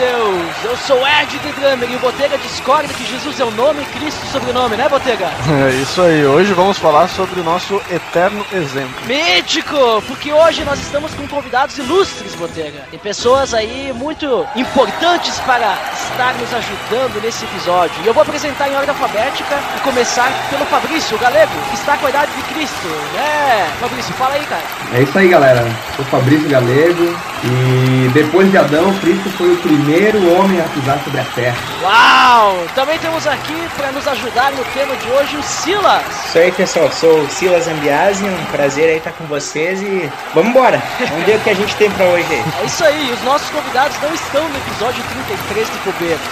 Deus! Eu sou Ed The Drummer e o Botega discorda que Jesus é o nome e Cristo o sobrenome, né, Botega? É isso aí, hoje vamos falar sobre o nosso eterno exemplo. Mítico! Porque hoje nós estamos com convidados ilustres, Botega. Tem pessoas aí muito importantes para estar nos ajudando nesse episódio. E eu vou apresentar em ordem alfabética e começar pelo Fabrício, o galego, que está com a idade de Cristo. né? Fabrício, fala aí, cara. É isso aí, galera. Sou Fabrício Galego e depois de Adão, Cristo foi o primeiro homem a pisar sobre a terra. Uau! Também temos aqui para nos ajudar no tema de hoje o Silas. Isso aí, pessoal. Sou o Silas Ambiasi. Um prazer aí estar com vocês e vamos embora. Vamos ver o que a gente tem pra hoje aí. É isso aí, os nossos convidados não estão no episódio 33 do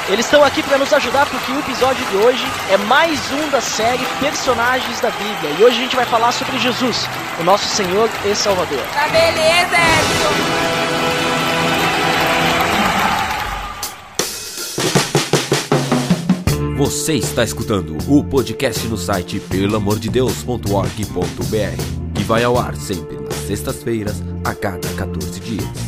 Eles estão aqui para nos ajudar porque o episódio de hoje é mais um da série Personagens da Bíblia. E hoje a gente vai falar sobre Jesus, o nosso Senhor e Salvador. Tá beleza, Edson! Você está escutando o podcast no site pelamordedeus.org.br, que vai ao ar sempre nas sextas-feiras, a cada 14 dias.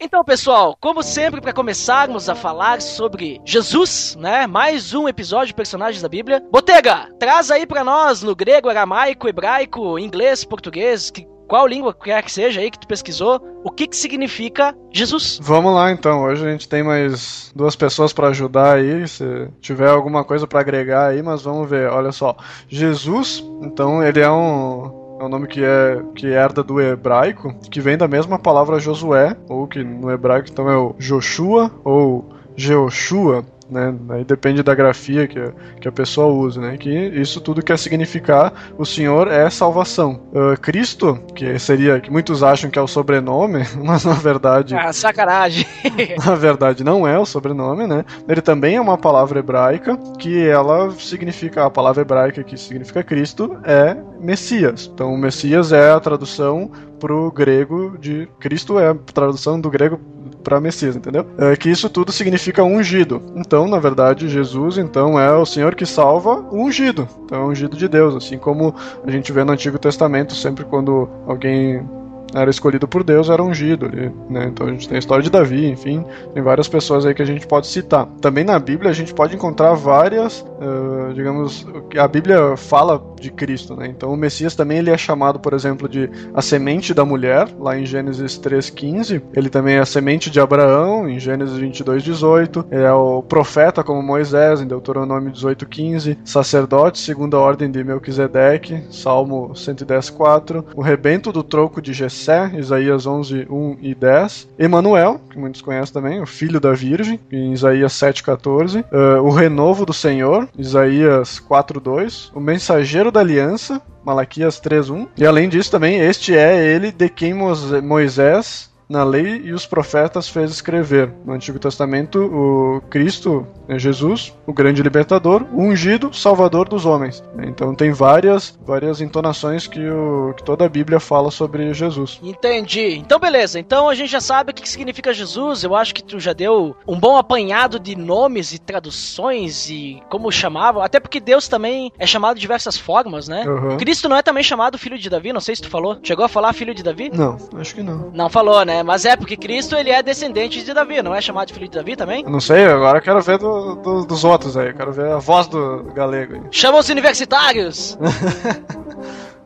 Então, pessoal, como sempre, para começarmos a falar sobre Jesus, né? Mais um episódio de personagens da Bíblia. Botega, traz aí para nós no grego, aramaico, hebraico, inglês, português, que, qual língua quer que seja aí que tu pesquisou, o que que significa Jesus? Vamos lá então, hoje a gente tem mais duas pessoas para ajudar aí, se tiver alguma coisa para agregar aí, mas vamos ver, olha só. Jesus, então ele é um é um nome que é que herda do hebraico, que vem da mesma palavra Josué, ou que no hebraico então é o Joshua ou Jeoshua, né? Aí depende da grafia que, a- que a pessoa usa, né? Que isso tudo quer significar o Senhor é salvação. Ah, Cristo, que seria que muitos acham que é o sobrenome, mas na verdade Ah, sacanagem. na verdade não é o sobrenome, né? Ele também é uma palavra hebraica que ela significa a palavra hebraica que significa Cristo é Messias. Então Messias é a tradução pro grego de Cristo é a tradução do grego para Messias, entendeu? É que isso tudo significa ungido. Então, na verdade, Jesus então é o Senhor que salva o ungido. Então, é o ungido de Deus, assim como a gente vê no Antigo Testamento sempre quando alguém era escolhido por Deus, era ungido ali, né? Então a gente tem a história de Davi, enfim, tem várias pessoas aí que a gente pode citar. Também na Bíblia a gente pode encontrar várias, ah, digamos, a Bíblia fala de Cristo, né? Então o Messias também ele é chamado, por exemplo, de a semente da mulher, lá em Gênesis 3:15. Ele também é a semente de Abraão, em Gênesis 22:18. É o profeta como Moisés, em Deuteronômio 18:15. Sacerdote, segundo a ordem de Melquisedeque, Salmo 110:4. O rebento do troco de Jessé, Isaías 11:1 e 10. Emanuel, que muitos conhecem também, o filho da Virgem, em Isaías 7:14. Ah, o renovo do Senhor, Isaías 4:2. O mensageiro da aliança, Malaquias 3:1. E além disso também, este é ele de quem Moisés na lei e os profetas fez escrever. No Antigo Testamento, o Cristo, é Jesus, o grande libertador, o ungido, salvador dos homens. Então tem várias, várias entonações que, o, que toda a Bíblia fala sobre Jesus. Entendi. Então, beleza. Então a gente já sabe o que significa Jesus. Eu acho que tu já deu um bom apanhado de nomes e traduções e como chamavam. Até porque Deus também é chamado de diversas formas, né? Uhum. Cristo não é também chamado filho de Davi? Não sei se tu falou. Chegou a falar filho de Davi? Não, acho que não. Não falou, né? Mas é porque Cristo ele é descendente de Davi, não é chamado de filho de Davi também? Eu não sei, agora eu quero ver do- do- dos outros aí. eu Quero ver a voz do galego aí. Chama os universitários!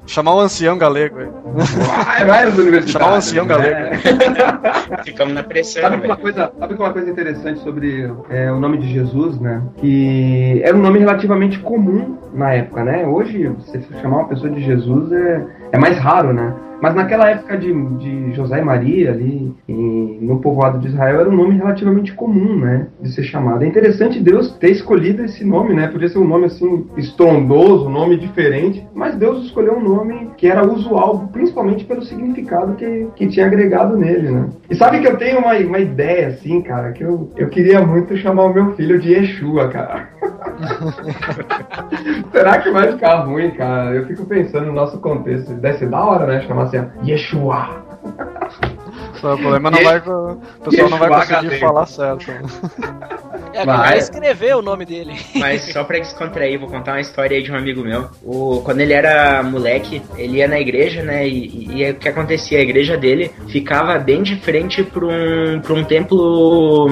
Chamar o ancião galego aí. Vai, vai universitários. Chamar o ancião galego. né? Ficamos na pressão, Sabe uma coisa, sabe uma coisa interessante sobre é, o nome de Jesus, né? Que era um nome relativamente comum na época, né? Hoje, você chamar uma pessoa de Jesus é, é mais raro, né? Mas naquela época de, de José e Maria, ali em- no povoado de Israel, era um nome relativamente comum, né? De ser chamado. É interessante Deus ter escolhido esse nome, né? Podia ser um nome assim, estrondoso, um nome diferente. Mas Deus escolheu um nome que era usual, principalmente pelo significado que, que tinha agregado nele, né? E sabe que eu tenho uma, uma ideia, assim, cara, que eu, eu queria muito chamar o meu filho de Yeshua, cara. Será que vai ficar ruim, cara? Eu fico pensando no nosso contexto. Deve ser da hora, né? Chamar assim, Yeshua. Só o problema não vai. O pessoal não vai Yeshua conseguir falar certo. É, que Vai. escrever o nome dele. Mas só pra descontrair, vou contar uma história aí de um amigo meu. O, quando ele era moleque, ele ia na igreja, né? E, e, e o que acontecia? A igreja dele ficava bem de frente pra um, pra um templo.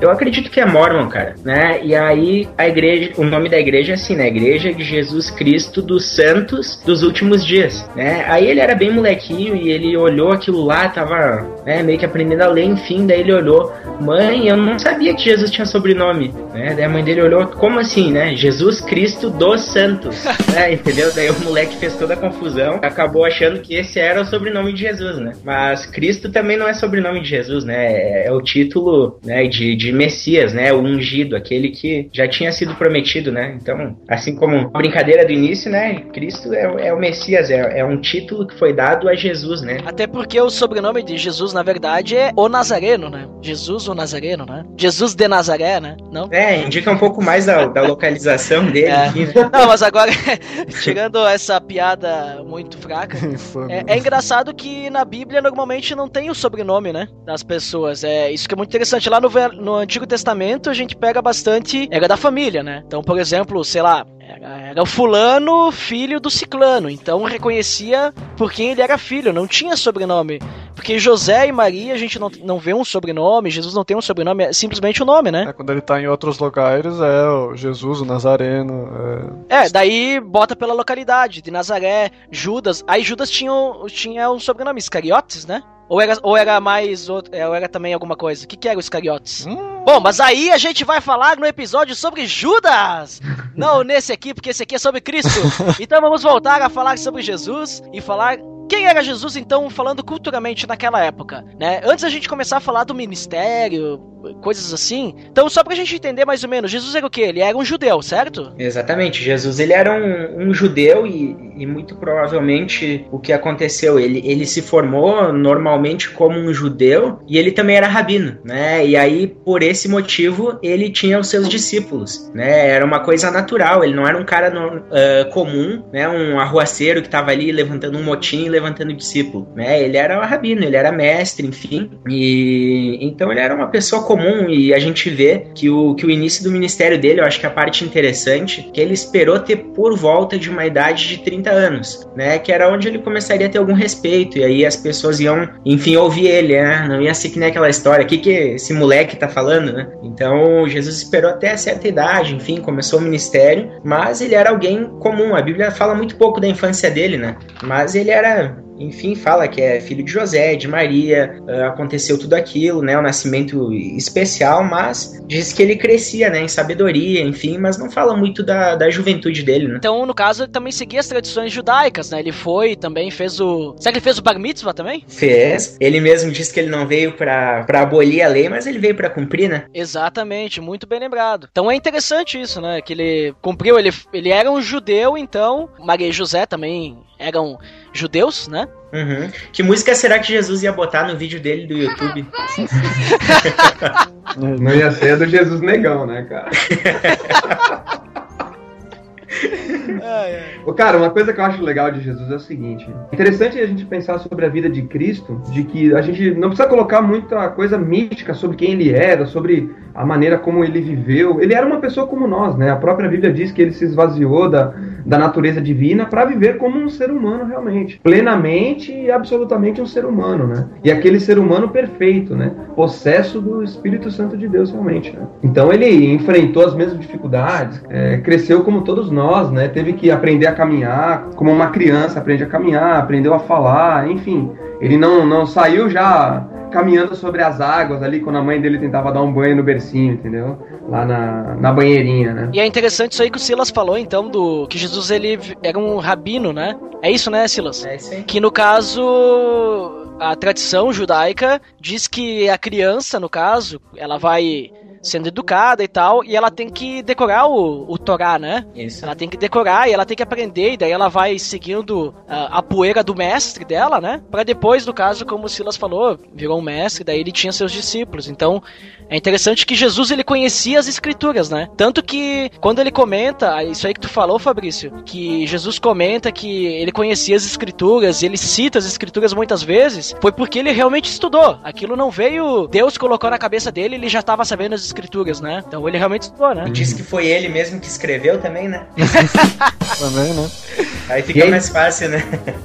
Eu acredito que é Mormon, cara. Né? E aí a igreja. O nome da igreja é assim, né? Igreja de Jesus Cristo dos Santos dos Últimos Dias. Né? Aí ele era bem molequinho e ele olhou aquilo lá, tava né, meio que aprendendo a ler, enfim. Daí ele olhou, mãe, eu não sabia que Jesus tinha sobrenome. Né? Daí a mãe dele olhou, como assim, né? Jesus Cristo dos Santos. né? Entendeu? Daí o moleque fez toda a confusão, acabou achando que esse era o sobrenome de Jesus, né? Mas Cristo também não é sobrenome de Jesus, né? É, é o título né, de, de Messias, né? O ungido, aquele que já tinha sido prometido, né? Então, assim como a brincadeira do início, né? Cristo é, é o Messias, é, é um título que foi dado a Jesus, né? Até porque o sobrenome de Jesus, na verdade, é o Nazareno, né? Jesus o Nazareno, né? Jesus de Nazaré, né? Não? É, indica um pouco mais da, da localização dele É. aqui, né? Não, mas agora, tirando essa piada muito fraca, é, é engraçado que na Bíblia normalmente não tem o sobrenome, né? Das pessoas. É isso que é muito interessante. Lá no, no Antigo Testamento a gente pega bastante. Era da família, né? Então, por exemplo, sei lá. Era, era o fulano, filho do ciclano. Então reconhecia por quem ele era filho. Não tinha sobrenome. Porque José e Maria a gente não, não vê um sobrenome. Jesus não tem um sobrenome. É simplesmente o nome, né? É, quando ele tá em outros lugares, é o Jesus, o Nazareno. É... É, daí bota pela localidade, de Nazaré, Judas. Aí Judas tinha, o- tinha um sobrenome, Iscariotes, né? Ou era, ou era mais outro, é, ou era também alguma coisa? O que, que era o Iscariotes? Bom, mas aí a gente vai falar no episódio sobre Judas! Não nesse aqui, porque esse aqui é sobre Cristo. Então vamos voltar a falar sobre Jesus e falar quem era Jesus, então, falando culturalmente naquela época, né? Antes a gente começar a falar do ministério, coisas assim. Então, só pra gente entender mais ou menos, Jesus era o quê? Ele era um judeu, certo? Exatamente, Jesus ele era um, um judeu e, e muito provavelmente o que aconteceu, ele, ele se formou normalmente como um judeu e ele também era rabino, né? E aí por esse motivo ele tinha os seus discípulos, né? Era uma coisa natural, ele não era um cara no- ah, comum, né? Um arruaceiro que estava ali levantando um motim levantando discípulo, né? Ele era um rabino, ele era mestre, enfim, e então ele era uma pessoa comum e a gente vê que o, que o início do ministério dele, eu acho que a parte interessante, que ele esperou ter por volta de uma idade de 30 anos, né? Que era onde ele começaria a ter algum respeito, e aí as pessoas iam, enfim, ouvir ele, né? Não ia ser que nem aquela história, o que, que esse moleque tá falando, né? Então Jesus esperou até certa idade, enfim, começou o ministério, mas ele era alguém comum, a Bíblia fala muito pouco da infância dele, né? Mas ele era enfim, fala que é filho de José, de Maria, ah, aconteceu tudo aquilo, né, o nascimento especial, mas diz que ele crescia, né, em sabedoria, enfim, mas não fala muito da, da juventude dele, né. Então, no caso, ele também seguia as tradições judaicas, né? Ele foi também fez o. Será que ele fez o Bar Mitzvah também? Fez. Ele mesmo disse que ele não veio pra, pra abolir a lei, mas ele veio pra cumprir, né? Exatamente, muito bem lembrado. Então é interessante isso, né? Que ele cumpriu, ele, ele era um judeu, então. Maria e José também eram judeus, né? Uhum. Que música será que Jesus ia botar no vídeo dele do YouTube? Não ia ser a do Jesus Negão, né, cara? Ô, Cara, uma coisa que eu acho legal de Jesus é o seguinte: interessante a gente pensar sobre a vida de Cristo, de que a gente não precisa colocar muita coisa mística sobre quem ele era, sobre a maneira como ele viveu. Ele era uma pessoa como nós, né? A própria Bíblia diz que ele se esvaziou da, da natureza divina para viver como um ser humano realmente, plenamente e absolutamente um ser humano, né? E aquele ser humano perfeito, né? Possesso do Espírito Santo de Deus realmente. Né? Então ele enfrentou as mesmas dificuldades, é, cresceu como todos nós, né? Teve que aprender a caminhar como uma criança aprende a caminhar, aprendeu a falar, enfim. Ele não, não saiu já caminhando sobre as águas ali, quando a mãe dele tentava dar um banho no bercinho, entendeu? Lá na, na banheirinha, né? E é interessante isso aí que o Silas falou, então, do que Jesus ele era um rabino, né? É isso, né, Silas? É isso aí. Que no caso a tradição judaica diz que a criança, no caso, ela vai sendo educada e tal, e ela tem que decorar o, o Torá, né? Isso. Ela tem que decorar e ela tem que aprender, e daí ela vai seguindo a, a poeira do mestre dela, né? Pra depois, no caso, como o Silas falou, virou um mestre, daí ele tinha seus discípulos. Então, é interessante que Jesus ele conhecia as escrituras, né? Tanto que quando ele comenta, isso aí que tu falou, Fabrício, que Jesus comenta que ele conhecia as escrituras ele cita as escrituras muitas vezes, foi porque ele realmente estudou. Aquilo não veio, Deus colocou na cabeça dele, ele já estava sabendo as escrituras, né? Então ele realmente estudou, né? Diz que foi ele mesmo que escreveu também, né? Também, né? Aí fica E aí- mais fácil, né?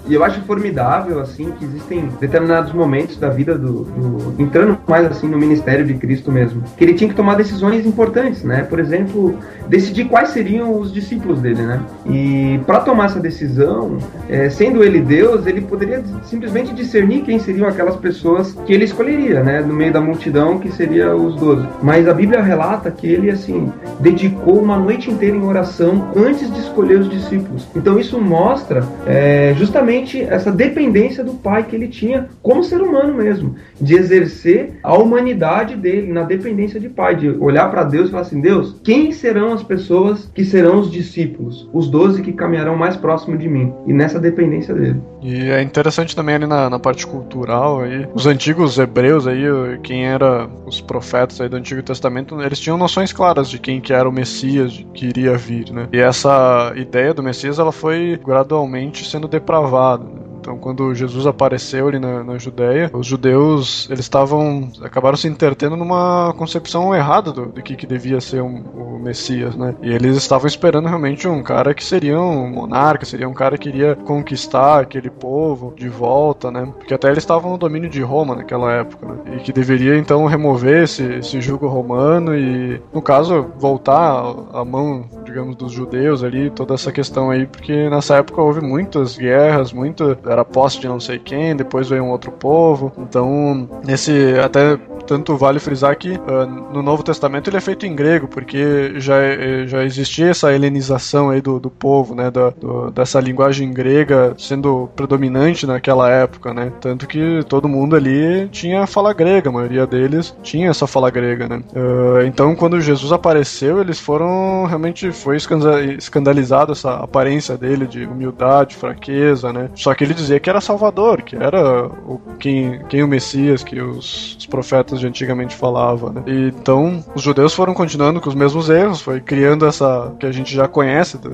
E eu acho formidável, assim, que existem determinados momentos da vida do, do- Entrando mais, assim, no ministério de Cristo mesmo. Que ele tinha que tomar decisões importantes, né? Por exemplo, decidir quais seriam os discípulos dele, né? E para tomar essa decisão, é, sendo ele Deus, ele poderia simplesmente discernir quem seriam aquelas pessoas que ele escolheria, né? No meio da multidão, que seria os doze. Mas a Bíblia relata que ele, assim, dedicou uma noite inteira em oração antes de escolher os discípulos. Então isso mostra é, justamente essa dependência do pai que ele tinha como ser humano mesmo, de exercer a humanidade dele na dependência de pai, de olhar para Deus e falar assim: Deus, quem serão as pessoas que serão os discípulos, os doze que caminharão mais próximo de mim? E nessa dependência dele. E é interessante também ali na, na parte cultural aí, os antigos hebreus aí, quem era os profetas aí do Antigo Testamento, eles tinham noções claras de quem que era o Messias que iria vir, né? E essa ideia do Messias, ela foi gradualmente sendo depravada. né? Então, quando Jesus apareceu ali na, na Judéia, os judeus eles estavam acabaram se intertendo numa concepção errada do, do que, que devia ser um- o Messias, né? E eles estavam esperando realmente um cara que seria um monarca, seria um cara que iria conquistar aquele povo de volta, né? Porque até eles estavam no domínio de Roma naquela época, né? E que deveria então remover esse, esse jugo romano e, no caso, voltar a mão, digamos, dos judeus ali, toda essa questão aí, porque nessa época houve muitas guerras, muito era posse de não sei quem, depois veio um outro povo. Então, nesse até tanto vale frisar que ah, no Novo Testamento ele é feito em grego, porque já, eh, já existia essa helenização aí do, do povo, né, da, do- dessa linguagem grega sendo predominante naquela época, né, tanto que todo mundo ali tinha fala grega, a maioria deles tinha essa fala grega, né. Ah, então, quando Jesus apareceu, eles foram realmente foi escanda- escandalizado essa aparência dele de humildade, fraqueza, né. Só que ele dizia que era Salvador, que era o quem, quem o Messias que os, os profetas de antigamente falavam, né. E, então, os judeus foram continuando com os mesmos erros, foi criando essa que a gente já conhece do,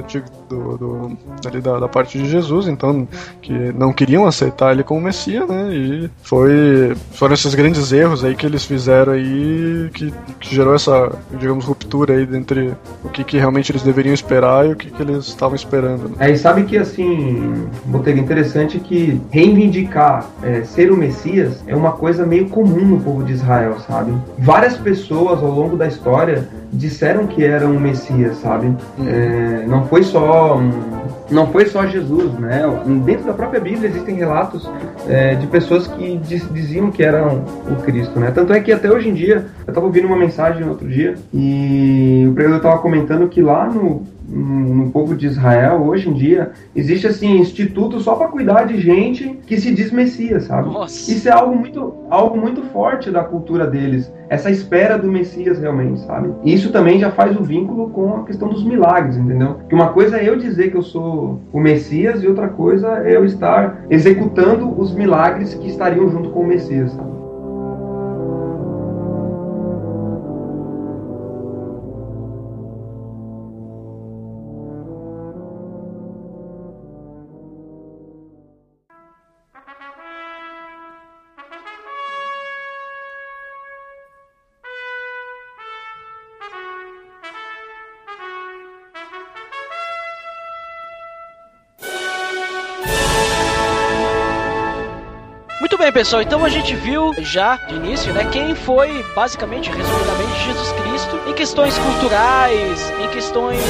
do, do- ali da, da parte de Jesus, então que não queriam aceitar ele como Messias, né? E foi foram esses grandes erros aí que eles fizeram aí que, que gerou essa, digamos, ruptura aí entre o que, que realmente eles deveriam esperar e o que, que eles estavam esperando. Né? Aí sabe que assim, Botega, interessante que reivindicar é, ser o Messias é uma coisa meio comum no povo de Israel, sabe? Várias pessoas ao longo da história disseram que eram o Messias, sabe? É, não foi só um, não foi só Jesus, né? Dentro da própria Bíblia existem relatos é, de pessoas que diz- diziam que eram o Cristo, né? Tanto é que até hoje em dia, eu estava ouvindo uma mensagem outro dia e o pregador estava comentando que lá no, no povo de Israel, hoje em dia, existe assim instituto só para cuidar de gente que se diz Messias, sabe? Nossa. Isso é algo muito, algo muito forte da cultura deles, essa espera do Messias realmente, sabe? E isso também já faz o vínculo com a questão dos milagres, entendeu? Que uma coisa é eu dizer que eu sou o Messias e outra coisa é eu estar executando os milagres que estariam junto com o Messias, sabe? Pessoal. Então a gente viu já de início, né, quem foi basicamente, resumidamente, Jesus Cristo em questões culturais, em questões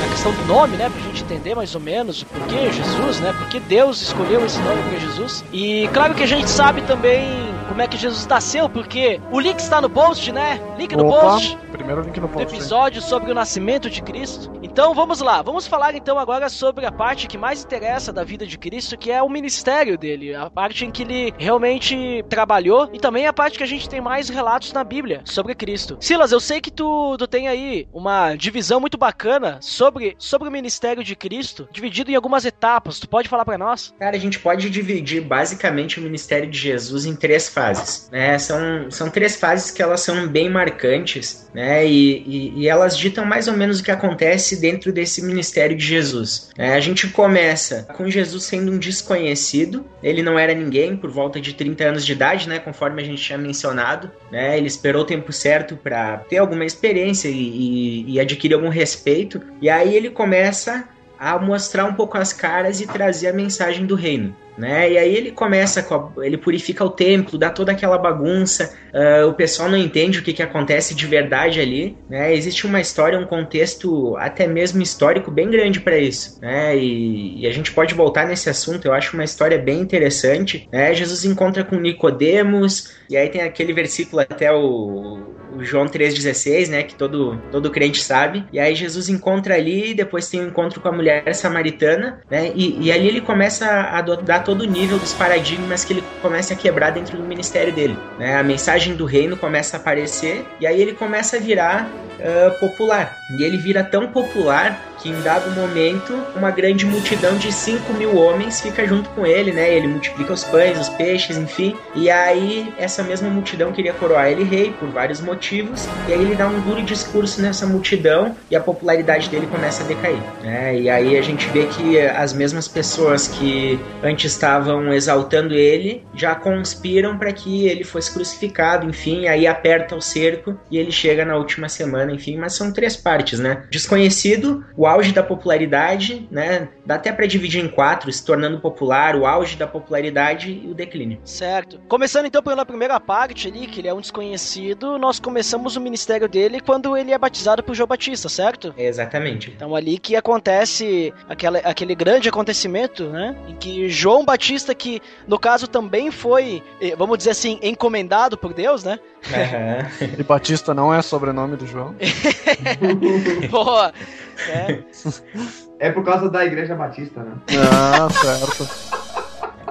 na questão do nome, né, pra gente entender mais ou menos o porquê Jesus, né, porque Deus escolheu esse nome para Jesus. E claro que a gente sabe também como é que Jesus nasceu, porque o link está no post, né? Link no Opa, post primeiro link no do post. hein? episódio sobre o nascimento de Cristo. Então vamos lá, vamos falar então agora sobre a parte que mais interessa da vida de Cristo, que é o ministério dele, a parte em que ele realmente trabalhou e também a parte que a gente tem mais relatos na Bíblia sobre Cristo. Silas, eu sei que tu, tu tem aí uma divisão muito bacana sobre, sobre o ministério de Cristo, dividido em algumas etapas. Tu pode falar pra nós? Cara, a gente pode dividir basicamente o ministério de Jesus em três fases, né? São, são três fases que elas são bem marcantes, né? E, e, e elas ditam mais ou menos o que acontece dentro desse ministério de Jesus. né? A gente começa com Jesus sendo um desconhecido, ele não era ninguém por volta de 30 anos de idade, né? Conforme a gente tinha mencionado, né? Ele esperou o tempo certo para ter alguma experiência e, e adquirir algum respeito, e aí ele começa a mostrar um pouco as caras e trazer a mensagem do reino. Né? E aí ele começa, com a- ele purifica o templo, dá toda aquela bagunça, ah, o pessoal não entende o que, que acontece de verdade ali, né? Existe uma história, um contexto até mesmo histórico bem grande para isso, né? E, e a gente pode voltar nesse assunto, eu acho uma história bem interessante, né? Jesus encontra com Nicodemos, e aí tem aquele versículo até o, o João 3,16, né? Que todo, todo crente sabe. E aí Jesus encontra ali, depois tem um encontro com a mulher samaritana, né? E, e ali ele começa a dar todo o nível dos paradigmas que ele começa a quebrar dentro do ministério dele. Né? A mensagem do reino começa a aparecer e aí ele começa a virar ah, popular. E ele vira tão popular que em dado momento uma grande multidão de 5 mil homens fica junto com ele, né? Ele multiplica os pães, os peixes, enfim. E aí essa mesma multidão queria coroar ele rei por vários motivos. E aí ele dá um duro discurso nessa multidão e a popularidade dele começa a decair. Né? E aí a gente vê que as mesmas pessoas que antes estavam exaltando ele já conspiram para que ele fosse crucificado, enfim. Aí aperta o cerco e ele chega na última semana, enfim. Mas são três partes, né? Desconhecido, o auge da popularidade, né? Dá até para dividir em quatro, se tornando popular, o auge da popularidade e o declínio. Certo. Começando então pela primeira parte ali, que ele é um desconhecido, nós começamos o ministério dele quando ele é batizado por João Batista, certo? Exatamente. Então ali que acontece aquela, aquele grande acontecimento, né? Em que João Batista, que no caso também foi, eh, vamos dizer assim, encomendado por Deus, né? Aham. E Batista não é sobrenome do João. Boa. É por causa da Igreja Batista, né? Ah, certo.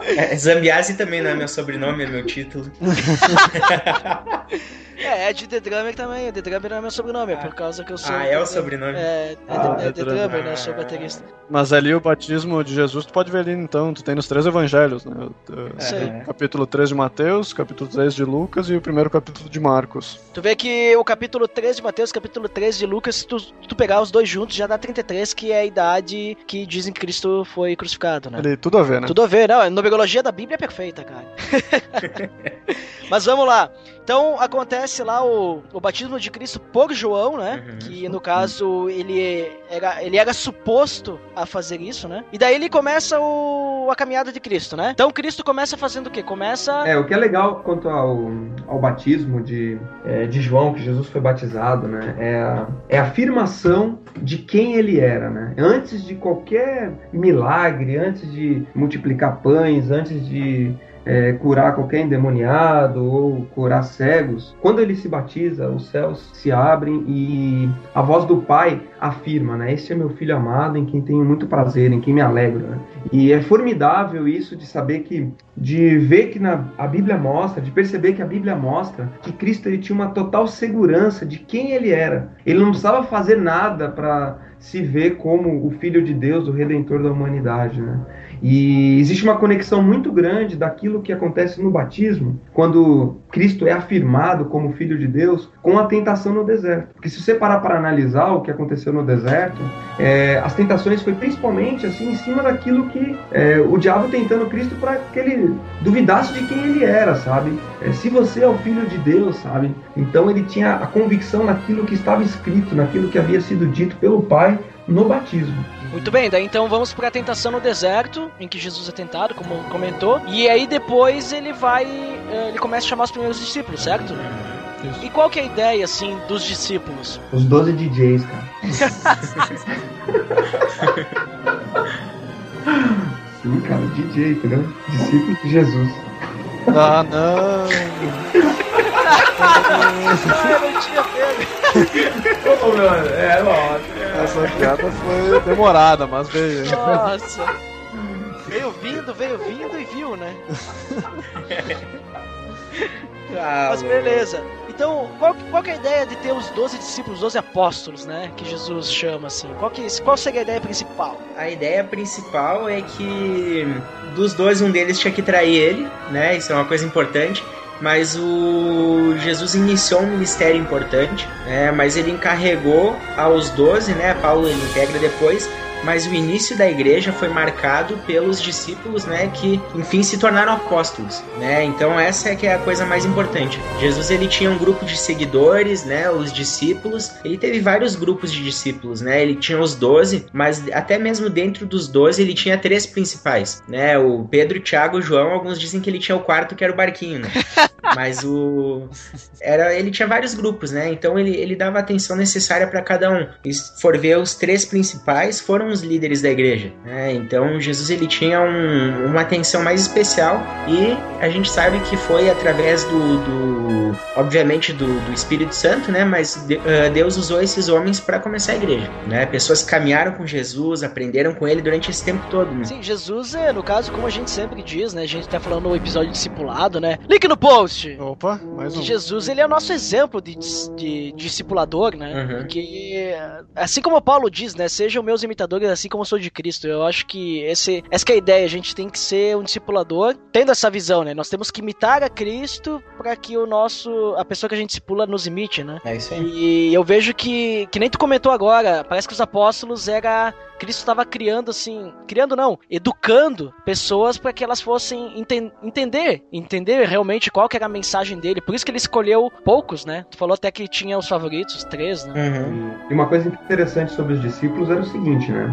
É, Zambiase também não é meu sobrenome, é meu título. É, Ed The Drummer também. The Drummer não é meu sobrenome, é por causa que eu sou. Ah, é o sobrenome. É, é, Ah, é The The Drummer. Drummer, né? Sou baterista. Mas ali o batismo de Jesus, tu pode ver ali então, tu tem nos três evangelhos, né? Aí. o Capítulo 3 de Mateus, capítulo 3 de Lucas e o primeiro capítulo de Marcos. Tu vê que o capítulo 3 de Mateus, capítulo 3 de Lucas, se tu, tu pegar os dois juntos, já dá 33, que é a idade que dizem que Cristo foi crucificado, né? Ali, tudo a ver, né? Tudo a ver, não. A numerologia da Bíblia é perfeita, cara. Mas vamos lá. Então acontece lá o, o batismo de Cristo por João, né? Uhum. Que no caso ele era, ele era suposto a fazer isso, né? E daí ele começa o, a caminhada de Cristo, né? Então Cristo começa fazendo o quê? Começa. É, o que é legal quanto ao, ao batismo de, é, de João, que Jesus foi batizado, né? É a, é a afirmação de quem ele era, né? Antes de qualquer milagre, antes de multiplicar pães, antes de é, curar qualquer endemoniado ou curar cegos, quando ele se batiza, os céus se abrem e a voz do Pai afirma, né? Este é meu filho amado, em quem tenho muito prazer, em quem me alegro, né? E é formidável isso de saber que, de ver que na, a Bíblia mostra, de perceber que a Bíblia mostra que Cristo ele tinha uma total segurança de quem ele era. Ele não precisava fazer nada para se ver como o Filho de Deus, o Redentor da humanidade, né? E existe uma conexão muito grande daquilo que acontece no batismo, quando Cristo é afirmado como Filho de Deus, com a tentação no deserto. Porque se você parar para analisar o que aconteceu no deserto, é, as tentações foi principalmente assim em cima daquilo que é, o diabo tentando Cristo para que ele duvidasse de quem ele era, sabe? É, se você é o Filho de Deus, sabe? Então ele tinha a convicção naquilo que estava escrito, naquilo que havia sido dito pelo Pai no batismo. Muito bem, daí então vamos pra tentação no deserto, em que Jesus é tentado, como comentou. E aí depois ele vai. eh, Ele começa a chamar os primeiros discípulos, certo? Isso. E qual que é a ideia, assim, dos discípulos? Os 12 DJs, cara. Sim, cara, DJ, entendeu? Discípulo de Jesus. Ah, não. eu não tinha pego. Ô, meu, é, lógico. Essa piada foi demorada, mas veio. Nossa. Veio vindo, veio vindo e viu, né? Ah, Mas beleza. Então, qual, qual que é a ideia de ter os 12 discípulos, os 12 apóstolos, né? Que Jesus chama assim. Qual, que, qual seria a ideia principal? A ideia principal é que dos dois, um deles tinha que trair ele, né? Isso é uma coisa importante. Mas o Jesus iniciou um ministério importante, né? Mas ele encarregou aos 12, né? Paulo ele integra depois. Mas o início da igreja foi marcado pelos discípulos, né? Que enfim se tornaram apóstolos, né? Então essa é que é a coisa mais importante. Jesus ele tinha um grupo de seguidores, né? Os discípulos. Ele teve vários grupos de discípulos, né? Ele tinha os 12, mas até mesmo dentro dos 12 ele tinha três principais, né? O Pedro, Tiago, João. Alguns dizem que ele tinha o quarto que era o barquinho, né? Mas o era ele tinha vários grupos, né? Então ele, ele dava a atenção necessária para cada um. E se for ver os três principais foram os líderes da igreja, né? Então Jesus ele tinha um, uma atenção mais especial e a gente sabe que foi através do, do obviamente do, do Espírito Santo, né? Mas de- ah, Deus usou esses homens para começar a igreja, né? Pessoas que caminharam com Jesus, aprenderam com ele durante esse tempo todo, né? Sim, Jesus é, no caso, como a gente sempre diz, né? A gente tá falando no episódio discipulado, né? Link no post! Opa, mais Que um. Jesus, ele é o nosso exemplo de, dis- de discipulador, né? Uhum. Porque, assim como Paulo diz, né? Sejam meus imitadores assim como eu sou de Cristo. Eu acho que esse, essa que é a ideia. A gente tem que ser um discipulador tendo essa visão, né? Nós temos que imitar a Cristo para que o nosso, a pessoa que a gente discipula nos imite, né? É isso aí. E eu vejo que, que nem tu comentou agora, parece que os apóstolos era. Cristo estava criando assim. Criando não, educando pessoas para que elas fossem enten- entender. Entender realmente qual que era a mensagem dele. Por isso que ele escolheu poucos, né? Tu falou até que tinha os favoritos, três, né? Uhum. E uma coisa interessante sobre os discípulos era o seguinte, né?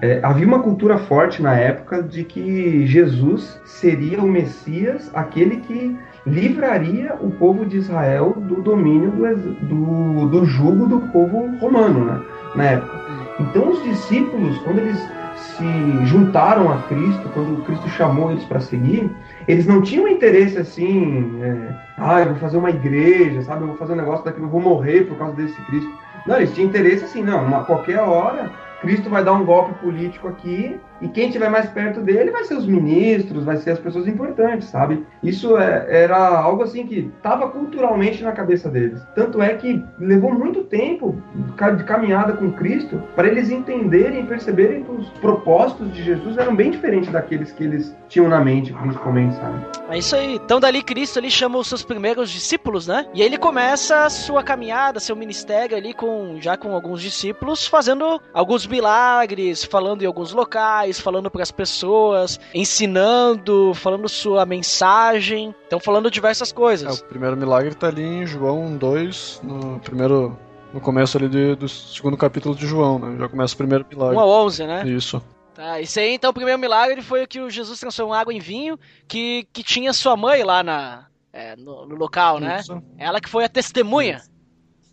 É, havia uma cultura forte na época de que Jesus seria o Messias, aquele que livraria o povo de Israel do domínio do, do, do jugo do povo romano, né? Na época. Então os discípulos, quando eles se juntaram a Cristo, quando Cristo chamou eles para seguir, eles não tinham interesse assim, é, ah, eu vou fazer uma igreja, sabe? Eu vou fazer um negócio daquilo, eu vou morrer por causa desse Cristo. Não, eles tinham interesse assim, não, uma, qualquer hora Cristo vai dar um golpe político aqui e quem estiver mais perto dele vai ser os ministros, vai ser as pessoas importantes, sabe? Isso é- era algo assim que estava culturalmente na cabeça deles. Tanto é que levou muito tempo de caminhada com Cristo para eles entenderem e perceberem que os propósitos de Jesus eram bem diferentes daqueles que eles tinham na mente, principalmente, sabe? É isso aí. Então dali Cristo ele chama os seus primeiros discípulos, né? E aí ele começa a sua caminhada, seu ministério ali com já com alguns discípulos, fazendo alguns milagres, falando em alguns locais, falando para as pessoas, ensinando, falando sua mensagem. Então falando diversas É, coisas. o primeiro milagre tá ali em João 2, no primeiro. No começo ali de- do segundo capítulo de João, né? Já começa o primeiro milagre. 1 a 11, né? Isso. Tá, isso aí então o primeiro milagre foi o que o Jesus transformou água em vinho, que, que tinha sua mãe lá na, é, no, no local, né? Isso. Ela que foi a testemunha.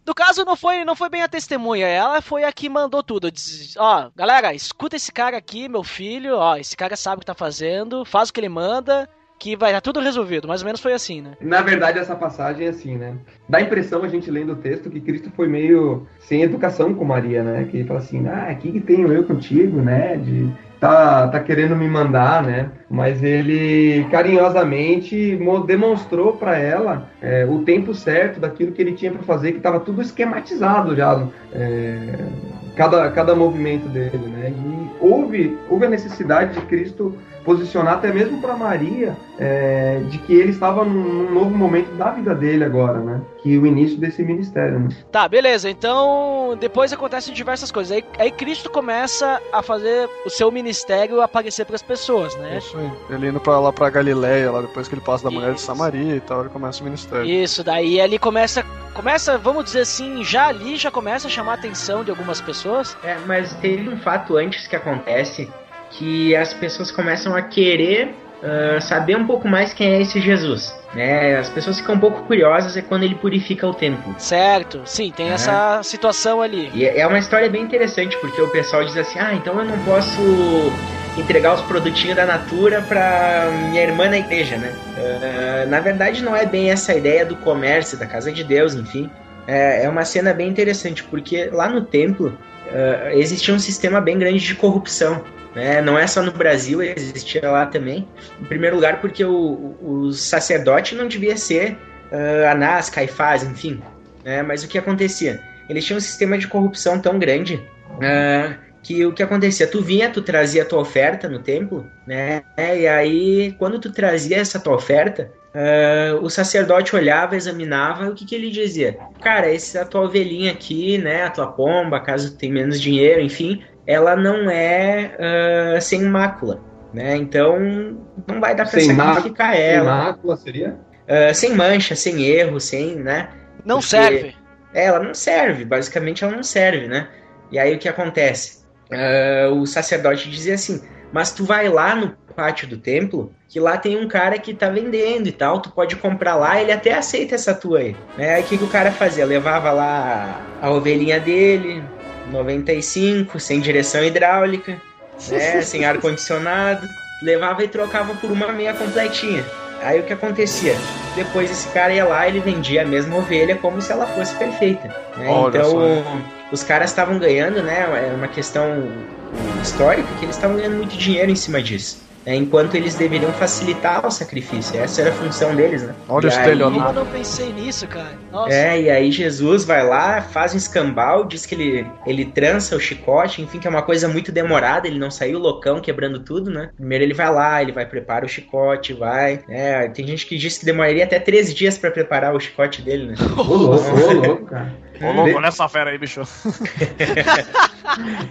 No caso, não foi, não foi bem a testemunha, ela foi a que mandou tudo. Diz, ó, galera, escuta esse cara aqui, meu filho, ó, esse cara sabe o que tá fazendo, faz o que ele manda, que vai estar tudo resolvido. Mais ou menos foi assim, né? Na verdade, essa passagem é assim, né? Dá a impressão, a gente lendo o texto, que Cristo foi meio sem educação com Maria, né? Que ele fala assim, ah, aqui que tenho eu contigo, né? De tá, tá querendo me mandar, né? Mas ele carinhosamente mo- demonstrou para ela é, o tempo certo daquilo que ele tinha para fazer, que estava tudo esquematizado já. é, cada, cada movimento dele, né? E houve, houve a necessidade de Cristo posicionar até mesmo para Maria é, de que ele estava num, num novo momento da vida dele agora, né? Que o início desse ministério, né? Tá, beleza. Então, depois acontecem diversas coisas. Aí, aí Cristo começa a fazer o seu ministério aparecer para as pessoas, né? Isso aí. Ele indo pra, lá pra Galileia, lá depois que ele passa da mulher de. Samaria e tal, ele começa o ministério. Isso, daí ali começa, começa, vamos dizer assim, já ali já começa a chamar a atenção de algumas pessoas. É, mas teve um fato antes que acontece que as pessoas começam a querer ah, saber um pouco mais quem é esse Jesus. Né? As pessoas ficam um pouco curiosas é quando ele purifica o templo. Certo, sim, tem É. essa situação ali. E é uma história bem interessante porque o pessoal diz assim: ah, então eu não posso entregar os produtinhos da Natura pra minha irmã na igreja, né? Uh, na verdade, não é bem essa ideia do comércio, da casa de Deus, enfim. É, é uma cena bem interessante, porque lá no templo uh, existia um sistema bem grande de corrupção. Né? Não é só no Brasil, existia lá também. Em primeiro lugar, porque o, o sacerdote não devia ser uh, Anás, Caifás, enfim. Né? Mas o que acontecia? Eles tinham um sistema de corrupção tão grande uh, que o que acontecia? Tu vinha, tu trazia a tua oferta no templo, né? E aí, quando tu trazia essa tua oferta, uh, o sacerdote olhava, examinava, e o que, que ele dizia? Cara, essa tua ovelhinha aqui, né? A tua pomba, caso tu tenha menos dinheiro, enfim, ela não é uh, sem mácula, né? Então, não vai dar pra sem sacrificar ela. Sem mácula seria? Uh, sem mancha, sem erro, sem, né? Não Porque serve. Ela não serve, basicamente ela não serve, né? E aí o que acontece? Uh, o sacerdote dizia assim: Mas tu vai lá no pátio do templo, que lá tem um cara que tá vendendo e tal, tu pode comprar lá, ele até aceita essa tua aí. Né? Aí o que, que o cara fazia? Levava lá a ovelhinha dele, 95, sem direção hidráulica, né? sem ar-condicionado, levava e trocava por uma meia completinha. Aí o que acontecia? Depois esse cara ia lá e ele vendia a mesma ovelha como se ela fosse perfeita. Né? Então só. os caras estavam ganhando, né? É uma questão histórica que eles estavam ganhando muito dinheiro em cima disso é, enquanto eles deveriam facilitar o sacrifício. Essa era a função deles, né? Olha o estelionato. Eu não pensei nisso, cara. Nossa. É, e aí Jesus vai lá, faz um escambau, diz que ele, ele trança o chicote, enfim, que é uma coisa muito demorada, ele não saiu loucão quebrando tudo, né? Primeiro ele vai lá, ele vai preparar o chicote, vai. É, tem gente que diz que demoraria até três dias para preparar o chicote dele, né? Ô, louco, ô, louco, cara. Ô, louco, nessa fera aí, bicho.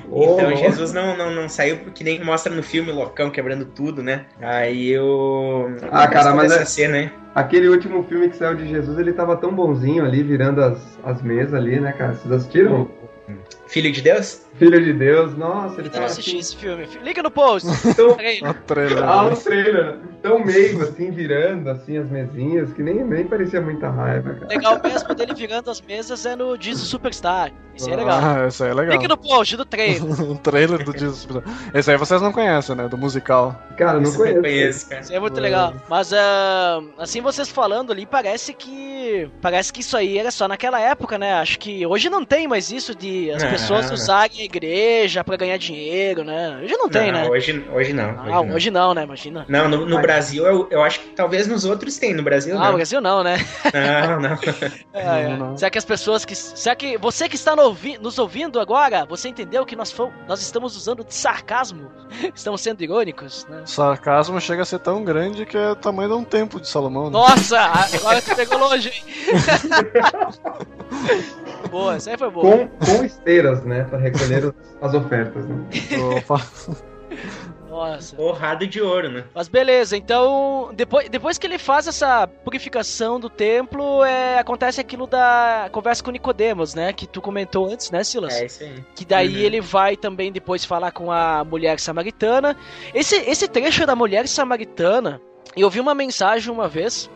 então Jesus não, não, não saiu que nem mostra no filme Locão quebrando tudo, né? Aí eu. Ah, cara, mas. Essa é... cena, hein? Aquele último filme que saiu de Jesus, ele tava tão bonzinho ali, virando as, as mesas ali, né, cara? Vocês assistiram? Filho de Deus? Filho de Deus, nossa, ele Eu não assisti assim... esse filme. Liga no post. Tão... trailer. Ah, o trailer. Tão meio assim, virando assim as mesinhas, que nem, nem parecia muita raiva, cara. Legal mesmo dele virando as mesas é no Jesus Superstar. Esse ah, é legal. Ah, esse aí é legal. Liga no post do trailer. o trailer do Jesus Superstar. Esse aí vocês não conhecem, né? Do musical. Cara, não conheço. conheço cara. Esse é muito legal. Mas, uh, assim, vocês falando ali, parece que. Parece que isso aí era só naquela época, né? Acho que hoje não tem mais isso de as não, pessoas não, usarem a igreja pra ganhar dinheiro, né? Hoje não tem, não, né? Hoje, hoje não. Hoje, ah, não. hoje não, né? Imagina. Não, no, no Brasil, eu, eu acho que talvez nos outros tem. No Brasil, ah, não. no Brasil não, né? Não, não. é, é. não, Será que as pessoas que. Será que você que está nos ouvindo agora, você entendeu que nós, fomos... nós estamos usando de sarcasmo? Estamos sendo irônicos, né? Sarcasmo chega a ser tão grande que é o tamanho de um tempo de Salomão. Né? Nossa! Agora tu pegou longe, hein? boa, essa aí foi boa. Com, com esteiras, né? Pra recolher as ofertas, né? Opa. Nossa. Porrada de ouro, né? Mas beleza, então depois, depois que ele faz essa purificação do templo, é, acontece aquilo da conversa com Nicodemos, né? Que tu comentou antes, né, Silas? É isso aí. Que daí uhum. ele vai também depois falar com a mulher samaritana. Esse, esse trecho da mulher samaritana, eu vi uma mensagem uma vez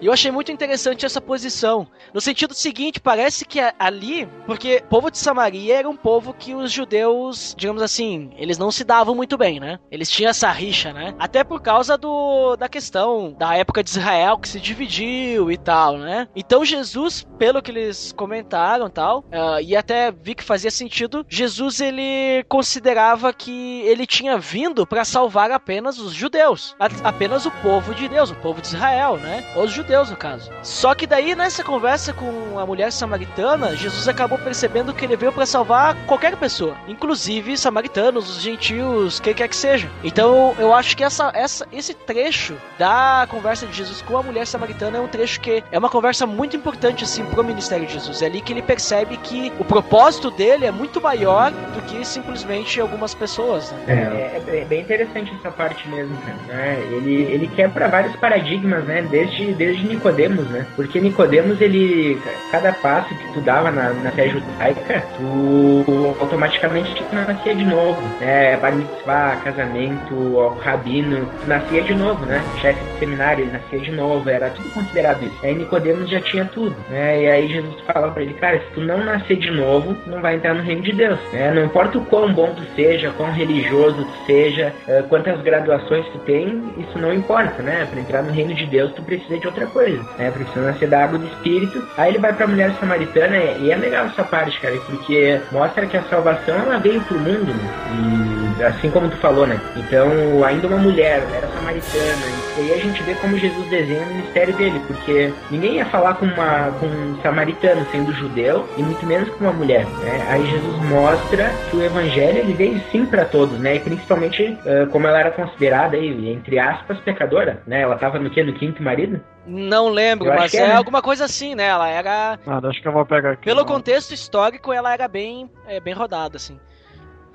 e eu achei muito interessante essa posição. No sentido seguinte, parece que ali, porque o povo de Samaria era um povo que os judeus, digamos assim, eles não se davam muito bem, né? Eles tinham essa rixa, né? Até por causa do da questão da época de Israel que se dividiu e tal, né? Então Jesus, pelo que eles comentaram tal, uh, e até vi que fazia sentido, Jesus ele considerava que ele tinha vindo para salvar apenas os judeus, apenas o povo de Deus, o povo de Israel, né? Os judeus no caso. Só que daí, nessa conversa com a mulher samaritana, Jesus acabou percebendo que ele veio para salvar qualquer pessoa, inclusive samaritanos, os gentios, quem quer que seja. Então, eu acho que essa, essa, esse trecho da conversa de Jesus com a mulher samaritana é um trecho que é uma conversa muito importante, assim, pro ministério de Jesus. É ali que ele percebe que o propósito dele é muito maior do que simplesmente algumas pessoas. Né? É, é, é bem interessante essa parte mesmo, cara. Né? Ele, ele quebra vários paradigmas, né? Desde desde Nicodemos, né? Porque Nicodemos, ele. Cada passo que tu dava na, na fé judaica, tu automaticamente tu nascia de novo. Né? Bar mitzvah, casamento, rabino, tu nascia de novo, né? Chefe de seminário, ele nascia de novo, era tudo considerado isso. Aí Nicodemos já tinha tudo, né? E aí Jesus fala pra ele, cara, se tu não nascer de novo, não vai entrar no reino de Deus. Né? Não importa o quão bom tu seja, quão religioso tu seja, uh, quantas graduações tu tem, isso não importa, né? Pra entrar no reino de Deus, tu precisa de outra coisa, né? Precisa nascer da água do Espírito. Aí ele vai pra mulher samaritana e é legal essa parte, cara, porque mostra que a salvação, ela veio pro mundo, né? E assim como tu falou, né? Então, ainda uma mulher, era samaritana, e aí a gente vê como Jesus desenha o ministério dele, porque ninguém ia falar com, uma, com um samaritano sendo judeu, e muito menos com uma mulher, né? Aí Jesus mostra que o evangelho, ele veio sim para todos, né? E principalmente uh, como ela era considerada, aí, entre aspas, pecadora, né? Ela tava no que? No quinto marido? Não lembro, mas que é, é, né? alguma coisa assim, né? Ela era. Ah, acho que eu vou pegar aqui. Pelo não. contexto histórico, ela era bem, é, bem rodada, assim.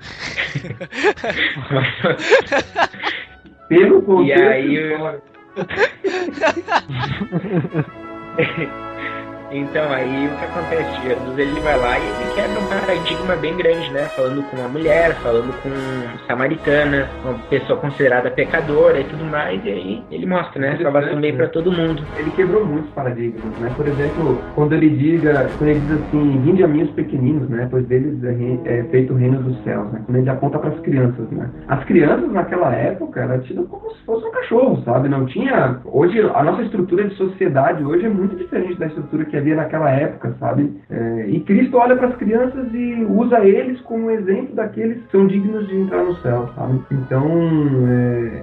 Pelo contexto E aí- histórico. Então, aí o que acontece? Jesus ele vai lá e ele quebra um paradigma bem grande, né? Falando com uma mulher, falando com samaritana, uma pessoa considerada pecadora e tudo mais, e aí ele mostra, né? A salvação veio pra todo mundo. Ele quebrou muitos paradigmas, né? Por exemplo, quando ele diga, quando ele diz assim, vinde a mim os pequeninos, né? Pois deles é, é feito o reino dos céus, né? Quando ele aponta para as crianças, né? As crianças naquela época era tido como se fosse um cachorro, sabe? Não tinha. Hoje a nossa estrutura de sociedade hoje é muito diferente da estrutura que havia naquela época, sabe? É, e Cristo olha para as crianças e usa eles como exemplo daqueles que são dignos de entrar no céu, sabe? Então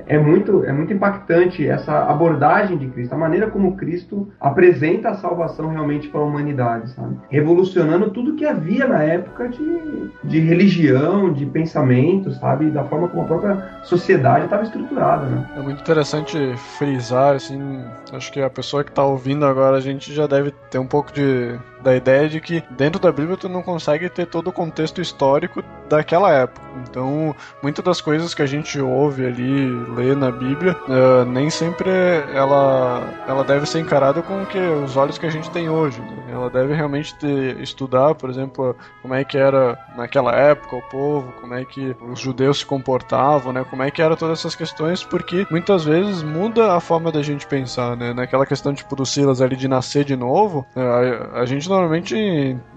é, é muito é muito impactante essa abordagem de Cristo, a maneira como Cristo apresenta a salvação realmente para a humanidade, sabe? Revolucionando tudo que havia na época de, de religião, de pensamento, sabe? Da forma como a própria sociedade estava estruturada, né? É muito interessante frisar, assim, acho que a pessoa que tá ouvindo agora, a gente já deve ter um pouco de da ideia de que dentro da Bíblia tu não consegue ter todo o contexto histórico daquela época. Então, muitas das coisas que a gente ouve ali, lê na Bíblia, eh, nem sempre ela, ela deve ser encarada com que, os olhos que a gente tem hoje. né? Ela deve realmente ter, estudar, por exemplo, como é que era naquela época o povo, como é que os judeus se comportavam, né? Como é que eram todas essas questões, porque muitas vezes muda a forma da gente pensar, né? Naquela questão tipo do Silas ali de nascer de novo, eh, a, a gente normalmente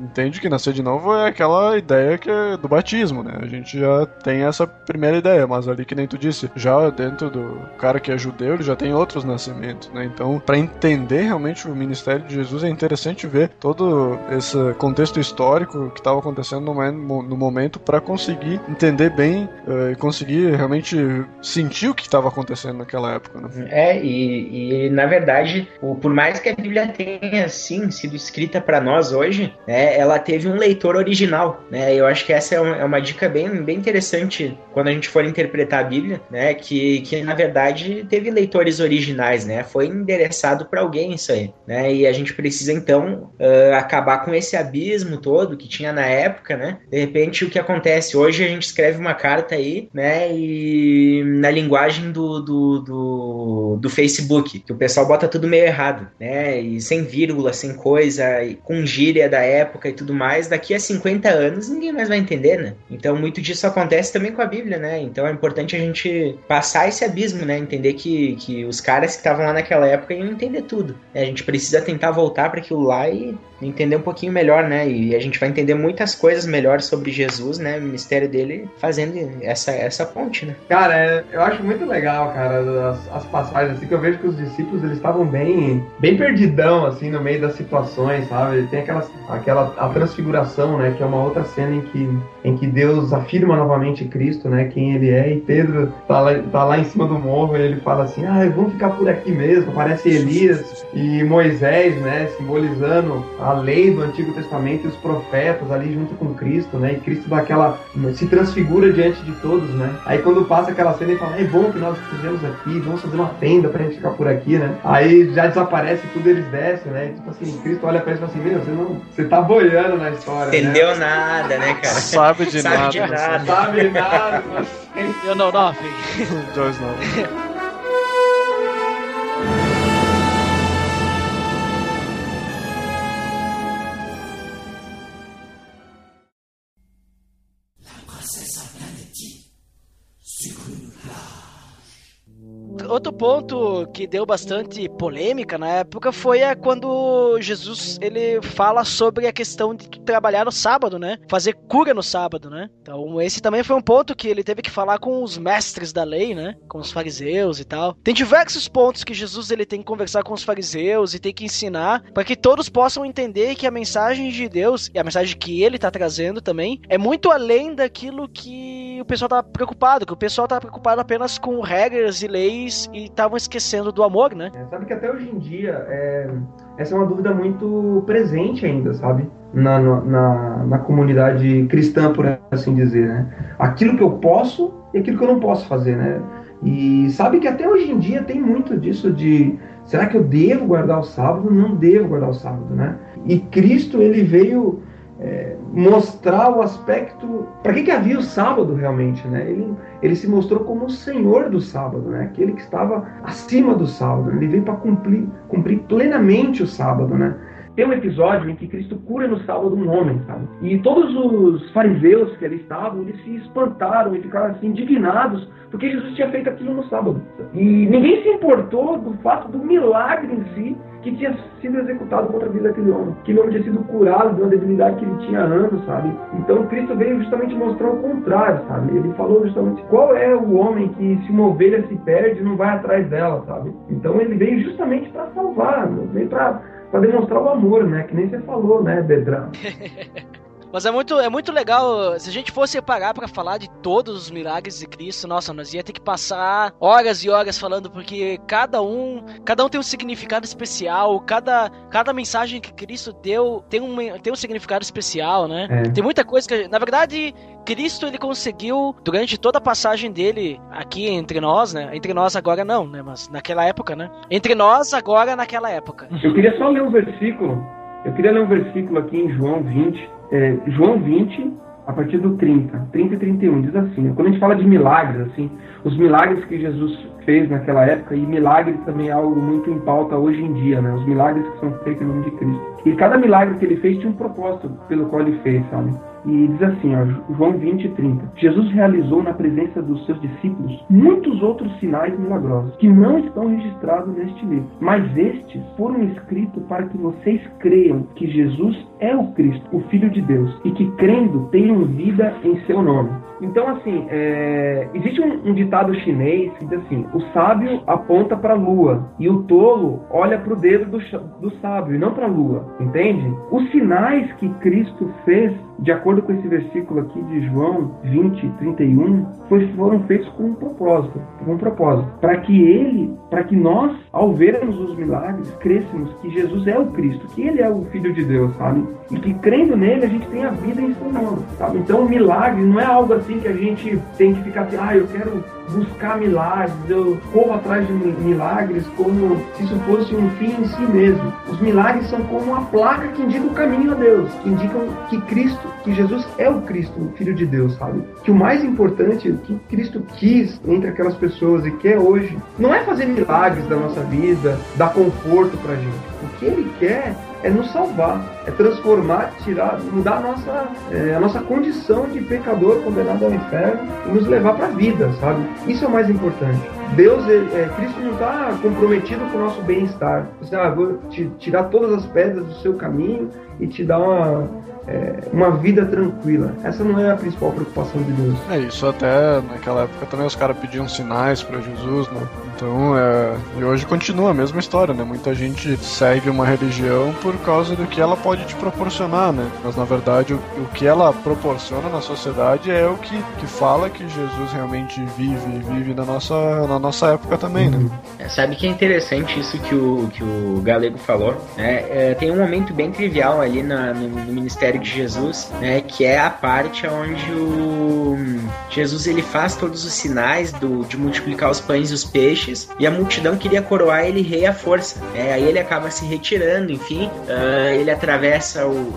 entende que nascer de novo é aquela ideia que é do batismo, né? A gente já tem essa primeira ideia, mas ali que nem tu disse, já dentro do cara que é judeu, ele já tem outros nascimentos, né? Então, para entender realmente o ministério de Jesus é interessante ver todo esse contexto histórico que estava acontecendo no, no momento para conseguir entender bem eh, e conseguir realmente sentir o que estava acontecendo naquela época, né? É, e, e na verdade, o- por mais que a Bíblia tenha, sim, sido escrita para nós hoje, né, ela teve um leitor original, né? Eu acho que essa é, é uma dica bem, bem interessante quando a gente for interpretar a Bíblia, né? Que, que na verdade teve leitores originais, né? Foi endereçado para alguém isso aí, né? E a gente precisa então ah, acabar com esse abismo todo que tinha na época, né? De repente o que acontece hoje a gente escreve uma carta aí, né? E na linguagem do, do, do, do Facebook, que o pessoal bota tudo meio errado, né? E sem vírgula, sem coisa, e com gíria da época e tudo mais, daqui a 50 anos ninguém mais vai entender, né? Então muito disso acontece também com a Bíblia, né? Então é importante a gente passar esse abismo, né? Entender que, que os caras que estavam lá naquela época iam entender tudo. A gente precisa tentar voltar para aquilo lá e entender um pouquinho melhor, né? E a gente vai entender muitas coisas melhores sobre Jesus, né? O ministério dele fazendo essa, essa ponte, né? Cara, é- eu acho muito legal, cara, as, as passagens, assim, que eu vejo que os discípulos, eles estavam bem, bem perdidão, assim, no meio das situações, sabe? Tem aquela, aquela, a transfiguração, né, que é uma outra cena em que, em que Deus afirma novamente Cristo, né, quem ele é, e Pedro tá lá, tá lá em cima do morro e ele fala assim, ah, vamos ficar por aqui mesmo, parece Elias e Moisés, né, simbolizando a lei do Antigo Testamento e os profetas ali junto com Cristo, né, e Cristo dá aquela, se transfigura diante de todos, né, aí quando passa aquela cena ele fala, é bom que nós fizemos aqui, vamos fazer uma tenda pra gente ficar por aqui, né, aí já desaparece tudo, eles descem, né, e, tipo assim, Cristo olha pra eles e fala assim, meu, você não, você tá boiando na história, né, Entendeu nada, né, cara? Sabe de Sabe nada. de nada. sabe nada. Eu não, não, Joyce não. Outro ponto que deu bastante polêmica na época foi a quando Jesus ele fala sobre a questão de trabalhar no sábado, né? Fazer cura no sábado, né? Então esse também foi um ponto que ele teve que falar com os mestres da lei, né? Com os fariseus e tal. Tem diversos pontos que Jesus ele tem que conversar com os fariseus e tem que ensinar para que todos possam entender que a mensagem de Deus e a mensagem que ele tá trazendo também é muito além daquilo que o pessoal tá preocupado, que o pessoal tá preocupado apenas com regras e leis e estavam esquecendo do amor, né? É, sabe que até hoje em dia é, essa é uma dúvida muito presente ainda, sabe? Na, na, na comunidade cristã, por assim dizer, né? Aquilo que eu posso e aquilo que eu não posso fazer, né? E sabe que até hoje em dia tem muito disso de será que eu devo guardar o sábado? Não devo guardar o sábado, né? E Cristo ele veio é, mostrar o aspecto. Para que, que havia o sábado realmente? Né? Ele, ele se mostrou como o Senhor do sábado, né? aquele que estava acima do sábado. Ele veio para cumprir, cumprir plenamente o sábado. Né? Tem um episódio em que Cristo cura no sábado um homem, sabe? E todos os fariseus que ali estavam, eles se espantaram e ficaram assim indignados porque Jesus tinha feito aquilo no sábado. E ninguém se importou do fato do milagre em si que tinha sido executado contra a vida daquele homem. Que o homem tinha sido curado de uma debilidade que ele tinha há anos, sabe? Então Cristo veio justamente mostrar o contrário, sabe? Ele falou justamente qual é o homem que se uma ovelha se perde não vai atrás dela, sabe? Então ele veio justamente para salvar, veio para demonstrar o amor, né? Que nem você falou, né, Bedrão? Mas é muito, é muito legal. Se a gente fosse parar para falar de todos os milagres de Cristo, nossa, nós ia ter que passar horas e horas falando, porque cada um, cada um tem um significado especial, cada, cada mensagem que Cristo deu tem um, tem um significado especial, né? É. Tem muita coisa que, na verdade, Cristo ele conseguiu durante toda a passagem dele aqui entre nós, né? Entre nós agora não, né? Mas naquela época, né? Entre nós agora naquela época. Eu queria só ler um versículo. Eu queria ler um versículo aqui em João 20 é, João 20, a partir do 30, 30 e 31, diz assim, quando a gente fala de milagres, assim, os milagres que Jesus fez naquela época, e milagres também é algo muito em pauta hoje em dia, né? Os milagres que são feitos em nome de Cristo. E cada milagre que ele fez tinha um propósito pelo qual ele fez, sabe? E diz assim, ó, João 20, 30. Jesus realizou na presença dos seus discípulos muitos outros sinais milagrosos que não estão registrados neste livro. Mas estes foram escritos para que vocês creiam que Jesus é o Cristo, o Filho de Deus, e que crendo tenham vida em seu nome. Então, assim, é... existe um, um, ditado chinês que diz assim: o sábio aponta para a lua e o tolo olha para o dedo do, do sábio e não para a lua, entende? Os sinais que Cristo fez de acordo com esse versículo aqui de João 20, 31, foi, foram feitos com um propósito, com um propósito, para que ele, para que nós, ao vermos os milagres, crêssemos que Jesus é o Cristo, que ele é o Filho de Deus, sabe? E que crendo nele a gente tem a vida em seu nome, sabe? Então o milagre não é algo assim que a gente tem que ficar assim, ah, eu quero buscar milagres, eu corro atrás de milagres como se isso fosse um fim em si mesmo. Os milagres são como uma placa que indica o caminho a Deus, que indicam que Cristo, que Jesus é o Cristo, o Filho de Deus, sabe? Que o mais importante, o que Cristo quis entre aquelas pessoas e quer hoje, não é fazer milagres da nossa vida, dar conforto pra gente. O que ele quer é nos salvar, é transformar, tirar, mudar a nossa, é, a nossa condição de pecador condenado ao inferno e nos levar para a vida, sabe? Isso é o mais importante. Deus, é, Cristo não está comprometido com o nosso bem-estar. Você, ah, vou te, tirar todas as pedras do seu caminho e te dar uma, é, uma vida tranquila. Essa não é a principal preocupação de Deus. É isso, até naquela época também os caras pediam sinais para Jesus, né? Então, é, e hoje continua a mesma história, né? Muita gente segue uma religião por causa do que ela pode te proporcionar, né? Mas na verdade o, o que ela proporciona na sociedade é o que, que fala que Jesus realmente vive, vive na nossa, na nossa época também, né? É, sabe que é interessante isso que o, que o Galego falou? Né? É, tem um momento bem trivial ali na, no, no ministério de Jesus, né, que é a parte onde o Jesus ele faz todos os sinais do, de multiplicar os pães e os peixes e a multidão queria coroar ele rei à força. Né? Aí ele acaba se retirando, enfim, uh, ele atravessa o,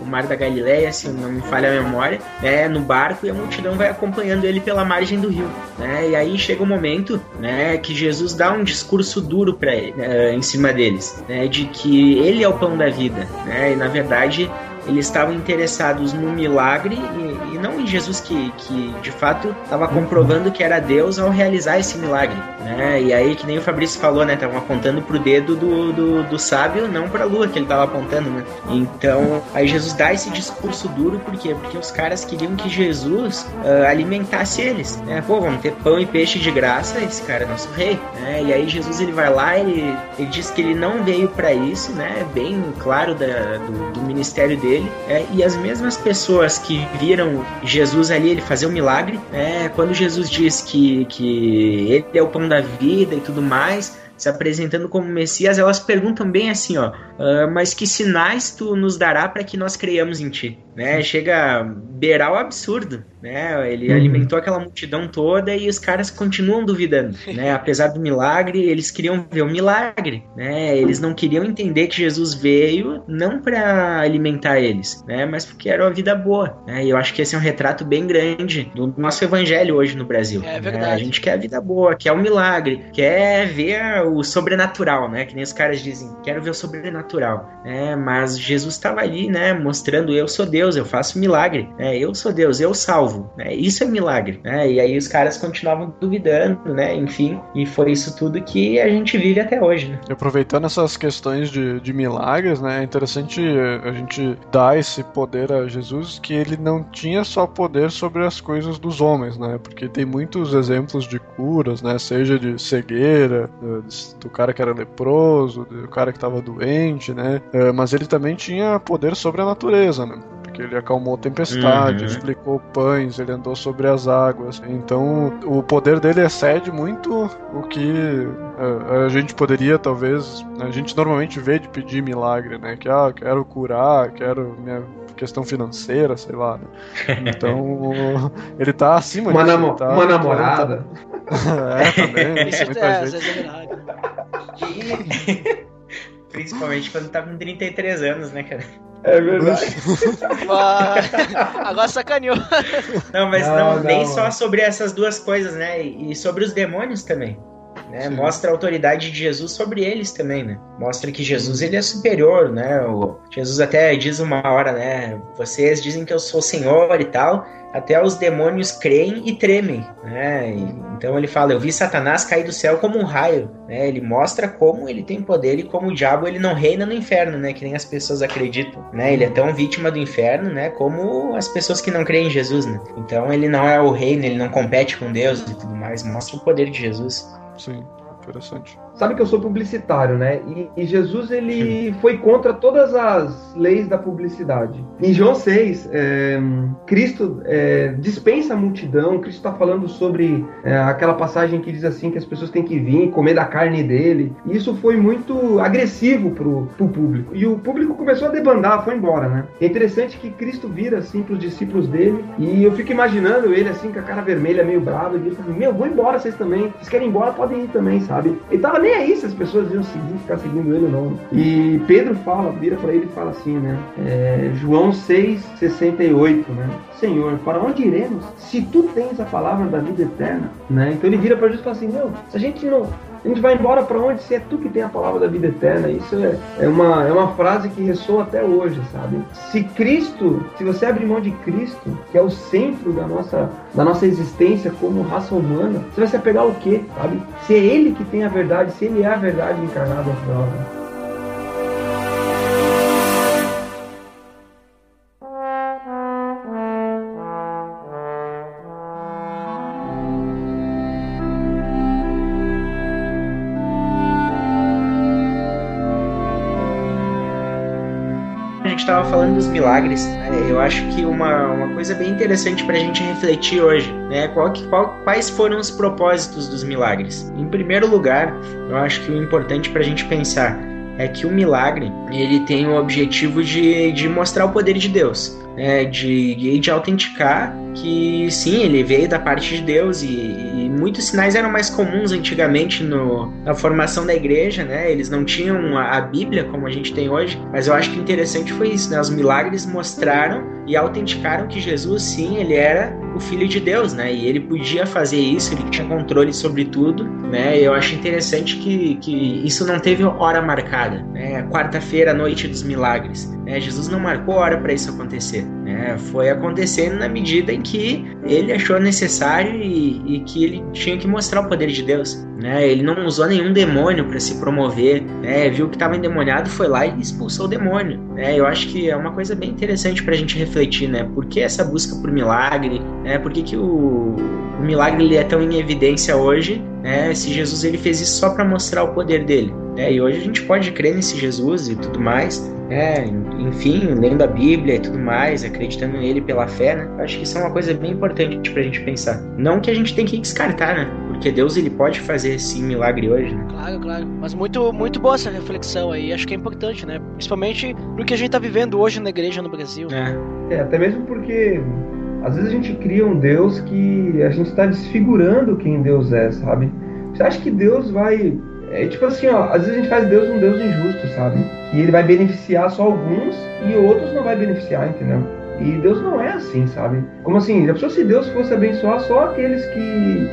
o mar da Galileia, se não me falha a memória, né, no barco e a multidão vai acompanhando ele pela margem do rio. Né? E aí chega o um momento né, que Jesus dá um discurso duro para uh, em cima deles, né, de que ele é o pão da vida, né? E na verdade eles estavam interessados no milagre e, e não em Jesus que, que de fato estava comprovando que era Deus ao realizar esse milagre, né? E aí, que nem o Fabrício falou, né? Estavam apontando pro dedo do, do, do sábio, não pra lua que ele estava apontando, né? Então, aí Jesus dá esse discurso duro, por quê? Porque os caras queriam que Jesus uh, alimentasse eles, né? Pô, vamos ter pão e peixe de graça, esse cara é nosso rei, né? E aí Jesus ele vai lá, ele, ele diz que ele não veio para isso, né? Bem claro da, do, do ministério dele. É, e as mesmas pessoas que viram Jesus ali, ele fazer um milagre, né? Quando Jesus diz que, que ele é o pão da vida e tudo mais, se apresentando como Messias, elas perguntam bem assim, ó, uh, mas que sinais tu nos dará para que nós creiamos em ti? Né? Chega a beirar o absurdo, né? Ele uhum. alimentou aquela multidão toda e os caras continuam duvidando, né? Apesar do milagre, eles queriam ver o milagre, né? Eles não queriam entender que Jesus veio não para alimentar eles, né? Mas porque era uma vida boa, né? E eu acho que esse é um retrato bem grande do nosso evangelho hoje no Brasil. É verdade. Né? A gente quer a vida boa, quer o milagre, quer ver o sobrenatural, né? Que nem os caras dizem, quero ver o sobrenatural, né? Mas Jesus estava ali, né? Mostrando eu sou Deus, eu faço milagre, né? Eu sou Deus, eu salvo, né? Isso é milagre, né? E aí os caras continuavam duvidando, né? Enfim, e foi isso tudo que a gente vive até hoje, né? Aproveitando essas questões de, de milagres, né? É interessante a gente dar esse poder a Jesus que ele não tinha só poder sobre as coisas dos homens, né? Porque tem muitos exemplos de curas, né? Seja de cegueira, do cara que era leproso, do cara que estava doente, né? É, mas ele também tinha poder sobre a natureza, né? Porque ele acalmou tempestade, uhum. explicou pães, ele andou sobre as águas. Então, o poder dele excede muito o que a, é, a gente poderia, talvez. A gente normalmente vê de pedir milagre, né? Que, ah, quero curar, quero minha questão financeira, sei lá. Né? Então, ele tá acima uma disso. Namo tá, uma namorada. é, também. Isso muita é, gente. às vezes é milagre. Principalmente quando tá com 33 anos, né, cara? É verdade. Agora sacaneou. Não, mas Não, não, não. nem só sobre essas duas coisas, né? E sobre os demônios também. Né? Mostra a autoridade de Jesus sobre eles também, né? Mostra que Jesus ele é superior, né? O Jesus até diz uma hora, né? Vocês dizem que eu sou Senhor e tal. Até os demônios creem e tremem, né? E, então ele fala: Eu vi Satanás cair do céu como um raio, né? Ele mostra como ele tem poder e como o diabo ele não reina no inferno, né? Que nem as pessoas acreditam, né? Ele é tão vítima do inferno, né? Como as pessoas que não creem em Jesus, né? Então ele não é o reino, ele não compete com Deus e tudo mais. Mostra o poder de Jesus. Sim, interessante. Sabe que eu sou publicitário, né? E, e Jesus ele foi contra todas as leis da publicidade. Em João 6, é, Cristo é, dispensa a multidão. Cristo está falando sobre é, aquela passagem que diz assim que as pessoas têm que vir comer da carne dele. E isso foi muito agressivo pro, pro público. E o público começou a debandar, foi embora, né? É interessante que Cristo vira assim pros discípulos dele. E eu fico imaginando ele assim com a cara vermelha, meio bravo. E ele fala: Meu, vou embora vocês também. Vocês querem ir embora, podem ir também, sabe? Ele tava nem aí se as pessoas iam seguir, ficar seguindo ele ou não. E Pedro fala, vira para ele e fala assim, né? É, João 6,68, né? Senhor, para onde iremos? Se tu tens a palavra da vida eterna, né? Então ele vira para Jesus e fala assim, meu, se a gente não, a gente vai embora para onde? Se é tu que tem a palavra da vida eterna. Isso é, é, uma, é uma frase que ressoa até hoje, sabe? Se Cristo, se você abrir mão de Cristo, que é o centro da nossa, da nossa existência como raça humana, você vai se apegar ao quê, sabe? Se é Ele que tem a verdade, se Ele é a verdade encarnada afinal. Né? Estava falando dos milagres, né? eu acho que uma, uma coisa bem interessante para a gente refletir hoje, né? Qual que, qual, quais foram os propósitos dos milagres? Em primeiro lugar, eu acho que o importante para a gente pensar é que o milagre ele tem o objetivo de, de mostrar o poder de Deus. né, de, de autenticar que sim, ele veio da parte de Deus e, e muitos sinais eram mais comuns antigamente no, na formação da igreja, né? Eles não tinham a, a, Bíblia como a gente tem hoje, mas eu acho que interessante foi isso, né? Os milagres mostraram e autenticaram que Jesus, sim, ele era o Filho de Deus, né? E ele podia fazer isso, ele tinha controle sobre tudo, né? Eu acho interessante que, que isso não teve hora marcada, né? Quarta-feira, noite dos milagres, né? Jesus não marcou hora para isso acontecer, né? Foi acontecendo na medida em que ele achou necessário e, e que ele tinha que mostrar o poder de Deus, né? Ele não usou nenhum demônio para se promover, né? Viu que estava endemoniado, foi lá e expulsou o demônio, né? Eu acho que é uma coisa bem interessante para a gente refletir, né? Por que essa busca por milagre, né? Por que, que o, o milagre ele é tão em evidência hoje, né? Se Jesus ele fez isso só para mostrar o poder dele, né? E hoje a gente pode crer nesse Jesus e tudo mais, é, enfim, lendo a Bíblia e tudo mais, acreditando nele pela fé, né? Acho que isso é uma coisa bem importante pra gente pensar. Não que a gente tem que descartar, né? Porque Deus ele pode fazer esse milagre hoje, né? Claro, claro. Mas muito, muito boa essa reflexão aí. Acho que é importante, né? Principalmente porque a gente tá vivendo hoje na igreja no Brasil. É, é até mesmo porque às vezes a gente cria um Deus que a gente está desfigurando quem Deus é, sabe? Você acha que Deus vai é tipo assim, ó, às vezes a gente faz Deus um Deus injusto, sabe? E ele vai beneficiar só alguns e outros não vai beneficiar, entendeu? E Deus não é assim, sabe? Como assim? Já pensou se Deus fosse abençoar só aqueles que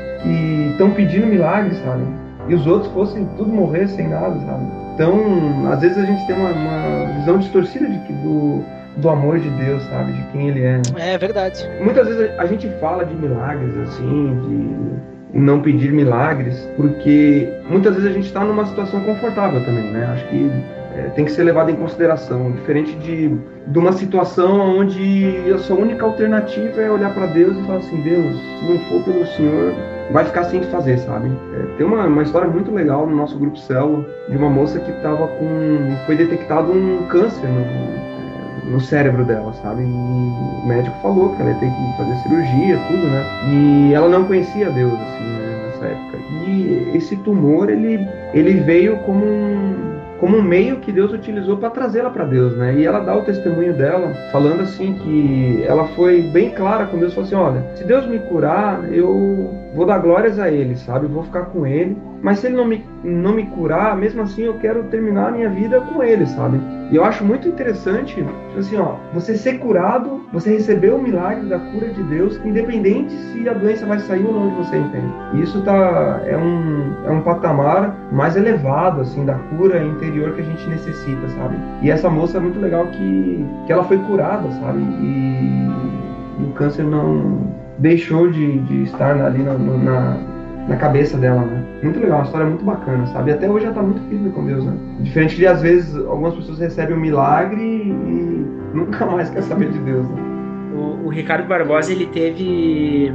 estão pedindo milagres, sabe? E os outros fossem tudo morrer sem nada, sabe? Então, às vezes a gente tem uma, uma visão distorcida de que do, do amor de Deus, sabe? De quem ele é. Né? É verdade. Muitas vezes a gente fala de milagres, assim, de não pedir milagres, porque muitas vezes a gente está numa situação confortável também, né? Acho que é, tem que ser levado em consideração, diferente de, de uma situação onde a sua única alternativa é olhar para Deus e falar assim, Deus, se não for pelo Senhor, vai ficar sem fazer, sabe? É, tem uma, uma história muito legal no nosso grupo Célula de uma moça que estava com, foi detectado um câncer no, é, no cérebro dela, sabe? E o médico falou que ela ia ter que fazer cirurgia, tudo, né? E ela não conhecia Deus, assim, né, nessa época. E esse tumor, ele, ele veio como um como um meio que Deus utilizou para trazê-la para Deus, né? E ela dá o testemunho dela, falando assim que ela foi bem clara com Deus, falou assim, olha, se Deus me curar, eu vou dar glórias a Ele, sabe? Vou ficar com Ele. Mas se Ele não me, não me curar, mesmo assim eu quero terminar a minha vida com Ele, sabe? E eu acho muito interessante, tipo assim, ó, você ser curado, você receber o milagre da cura de Deus, independente se a doença vai sair ou não de você, entende? E isso tá, é, um, é um patamar mais elevado, assim, da cura interior que a gente necessita, sabe? E essa moça é muito legal que, que ela foi curada, sabe? E, e o câncer não deixou de, de estar ali na, na na cabeça dela, né? Muito legal, uma história muito bacana, sabe? E até hoje ela tá muito firme com Deus, né? Diferente de, às vezes, algumas pessoas recebem um milagre e nunca mais quer saber de Deus, né? O, o Ricardo Barbosa, ele teve...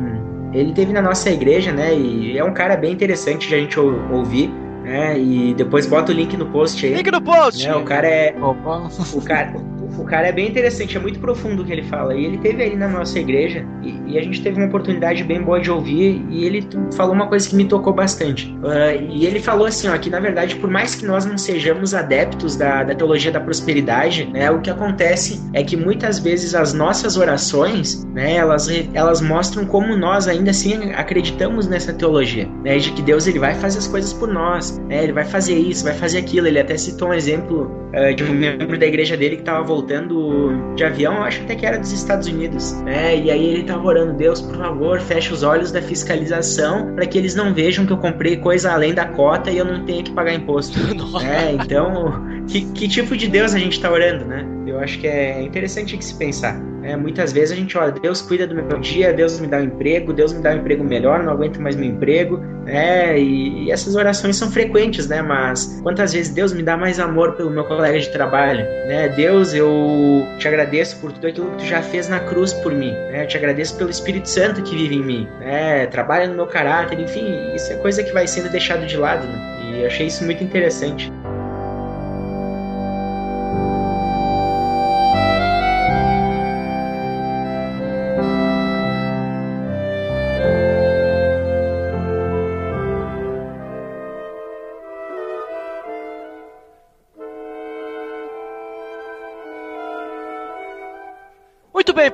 Ele teve na nossa igreja, né? E é um cara bem interessante de a gente ouvir. Né? E depois bota o link no post aí. Link no post! Né? O cara é. Opa. O cara, o cara é bem interessante, é muito profundo o que ele fala. E ele teve aí na nossa igreja e, e, a gente teve uma oportunidade bem boa de ouvir e ele falou uma coisa que me tocou bastante. Uh, e ele falou assim, ó, que na verdade, por mais que nós não sejamos adeptos da, da teologia da prosperidade, né, o que acontece é que muitas vezes as nossas orações, né, elas, elas mostram como nós ainda assim acreditamos nessa teologia, né, de que Deus ele vai fazer as coisas por nós, né, ele vai fazer isso, vai fazer aquilo. Ele até citou um exemplo uh, de um membro da igreja dele que estava voltando voltando de avião, eu acho até que era dos Estados Unidos, né? E aí ele tava orando, Deus, por favor, feche os olhos da fiscalização para que eles não vejam que eu comprei coisa além da cota e eu não tenha que pagar imposto. é, então, que, que tipo de Deus a gente tá orando, né? Eu acho que é interessante que se pensar. É, muitas vezes a gente olha, Deus cuida do meu dia, Deus me dá um emprego, Deus me dá um emprego melhor, não aguento mais meu emprego, né? E, e, essas orações são frequentes, né? Mas quantas vezes Deus me dá mais amor pelo meu colega de trabalho, né? Deus, eu te agradeço por tudo aquilo que tu já fez na cruz por mim, né? Eu te agradeço pelo Espírito Santo que vive em mim, né? Trabalha no meu caráter, enfim, isso é coisa que vai sendo deixado de lado, né? E eu achei isso muito interessante.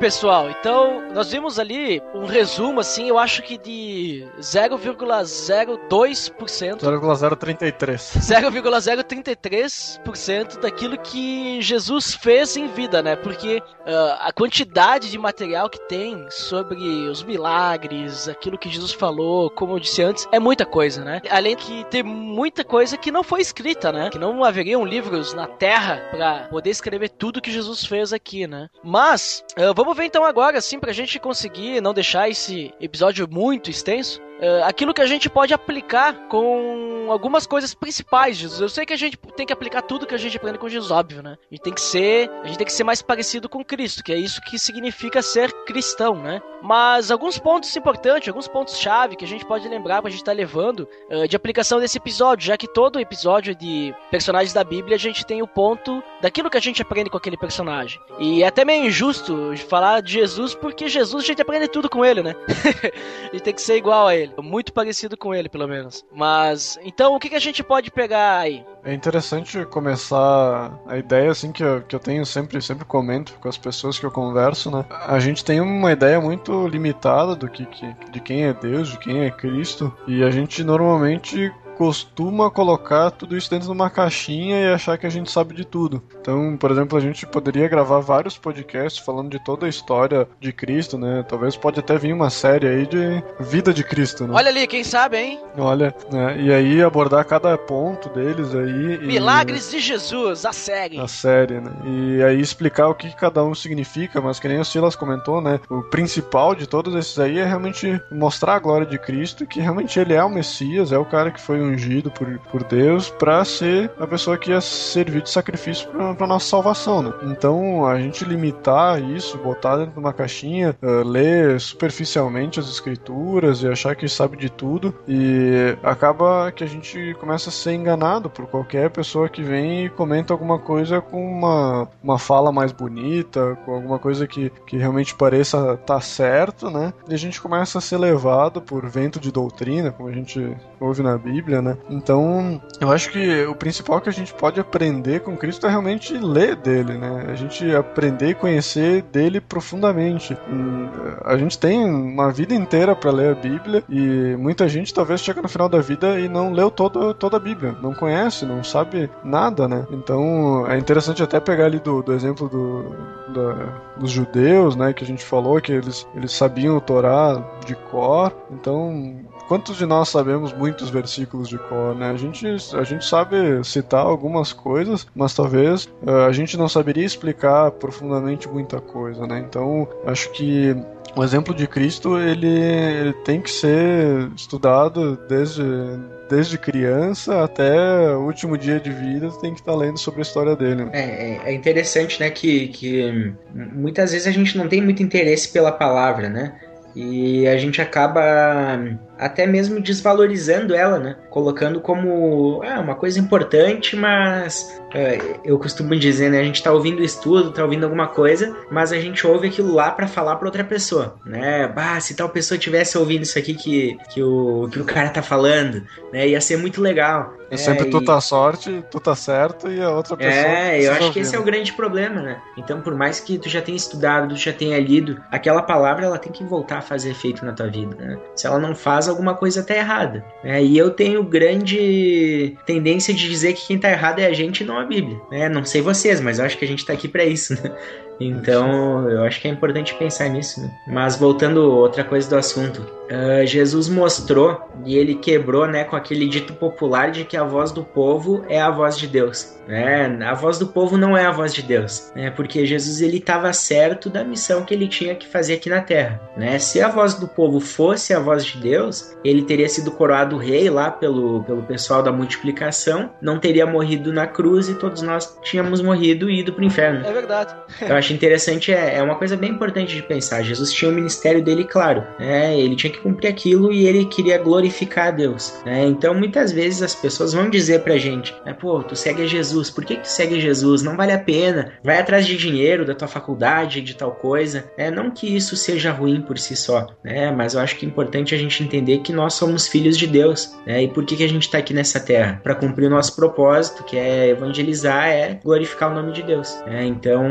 Pessoal, então nós vimos ali um resumo, assim, eu acho que de 0,02%. 0,033. 0,033% daquilo que Jesus fez em vida, né? Porque uh, a quantidade de material que tem sobre os milagres, aquilo que Jesus falou, como eu disse antes, é muita coisa, né? Além que tem muita coisa que não foi escrita, né? Que não haveriam livros na Terra para poder escrever tudo que Jesus fez aqui, né? Mas, uh, vamos ver então agora, assim, pra gente conseguir não deixar esse episódio muito extenso. Uh, aquilo que a gente pode aplicar com algumas coisas principais de Jesus. Eu sei que a gente tem que aplicar tudo que a gente aprende com Jesus, óbvio, né? A gente tem que ser, a gente tem que ser mais parecido com Cristo, que é isso que significa ser cristão, né? Mas alguns pontos importantes, alguns pontos chave que a gente pode lembrar pra gente estar tá levando uh, de aplicação desse episódio, já que todo episódio de personagens da Bíblia a gente tem o ponto daquilo que a gente aprende com aquele personagem. E é até meio injusto falar de Jesus porque Jesus a gente aprende tudo com ele, né? a gente tem que ser igual a ele ele. Muito parecido com ele, pelo menos. Mas, então, o que, que a gente pode pegar aí? É interessante começar a ideia, assim, que eu, que eu tenho sempre, sempre comento com as pessoas que eu converso, né? A gente tem uma ideia muito limitada do que, que de quem é Deus, de quem é Cristo, e a gente normalmente costuma colocar tudo isso dentro de uma caixinha e achar que a gente sabe de tudo. Então, por exemplo, a gente poderia gravar vários podcasts falando de toda a história de Cristo, né? Talvez pode até vir uma série aí de vida de Cristo, né? Olha ali, quem sabe, hein? Olha, né? E aí abordar cada ponto deles aí. Milagres e... de Jesus, a série. A série, né? E aí explicar o que cada um significa, mas que nem o Silas comentou, né? O principal de todos esses aí é realmente mostrar a glória de Cristo, que realmente ele é o Messias, é o cara que foi ungido por, por Deus para ser a pessoa que ia servir de sacrifício para nossa salvação, né? Então, a gente limitar isso, botar dentro de uma caixinha, uh, ler superficialmente as escrituras e achar que sabe de tudo e acaba que a gente começa a ser enganado por qualquer pessoa que vem e comenta alguma coisa com uma, uma fala mais bonita, com alguma coisa que, que realmente pareça estar tá certo, né? E a gente começa a ser levado por vento de doutrina, como a gente ouve na Bíblia, né? Então, eu acho que o principal que a gente pode aprender com Cristo é realmente ler dele, né? A gente aprender e conhecer dele profundamente. A gente tem uma vida inteira para ler a Bíblia e muita gente talvez chega no final da vida e não leu todo, toda a Bíblia, não conhece, não sabe nada, né? Então, é interessante até pegar ali do, do exemplo do, da, dos judeus, né, que a gente falou que eles, eles sabiam o Torá de cor. Então, quantos de nós sabemos muitos versículos de cor, né? A gente, a gente sabe citar algumas coisas, mas talvez uh, a gente não saberia explicar profundamente muita coisa, né? Então, acho que o exemplo de Cristo ele, ele tem que ser estudado desde desde criança até o último dia de vida, tem que estar tá lendo sobre a história dele. É, é, é interessante, né, que, que muitas vezes a gente não tem muito interesse pela palavra, né? E a gente acaba até mesmo desvalorizando ela, né? Colocando como ah, uma coisa importante, mas é, eu costumo dizer, né? A gente tá ouvindo estudo, tá ouvindo alguma coisa, mas a gente ouve aquilo lá para falar para outra pessoa, né? Bah, se tal pessoa tivesse ouvindo isso aqui que, que, o, que o cara tá falando, né? Ia ser muito legal. E sempre é, tu tá sorte, tu tá certo e a outra pessoa. É, eu acho ouvindo. que esse é o grande problema, né? Então, por mais que tu já tenha estudado, tu já tenha lido, aquela palavra ela tem que voltar a fazer efeito na tua vida, né? Se ela não faz, alguma coisa tá errada. Né? E eu tenho grande tendência de dizer que quem tá errado é a gente e não a Bíblia. Né? Não sei vocês, mas eu acho que a gente tá aqui para isso. Né? Então, eu acho que é importante pensar nisso. Né? Mas voltando outra coisa do assunto, uh, Jesus mostrou e ele quebrou, né, com aquele dito popular de que a voz do povo é a voz de Deus. Né? A voz do povo não é a voz de Deus, né? Porque Jesus ele estava certo da missão que ele tinha que fazer aqui na Terra, né? Se a voz do povo fosse a voz de Deus, ele teria sido coroado rei lá pelo, pelo pessoal da multiplicação, não teria morrido na cruz e todos nós tínhamos morrido e ido para o inferno. É verdade. Eu acho interessante, é, é uma coisa bem importante de pensar. Jesus tinha o ministério dele claro, né? Ele tinha que que cumprir aquilo e ele queria glorificar a Deus. Né? Então muitas vezes as pessoas vão dizer pra gente, né, pô, tu segue Jesus, por que, tu segue Jesus? Não vale a pena, vai atrás de dinheiro da tua faculdade, de tal coisa. É, não que isso seja ruim por si só, né? mas eu acho que é importante a gente entender que nós somos filhos de Deus. Né? E por que, que a gente está aqui nessa terra? Para cumprir o nosso propósito, que é evangelizar, é glorificar o nome de Deus. Né? Então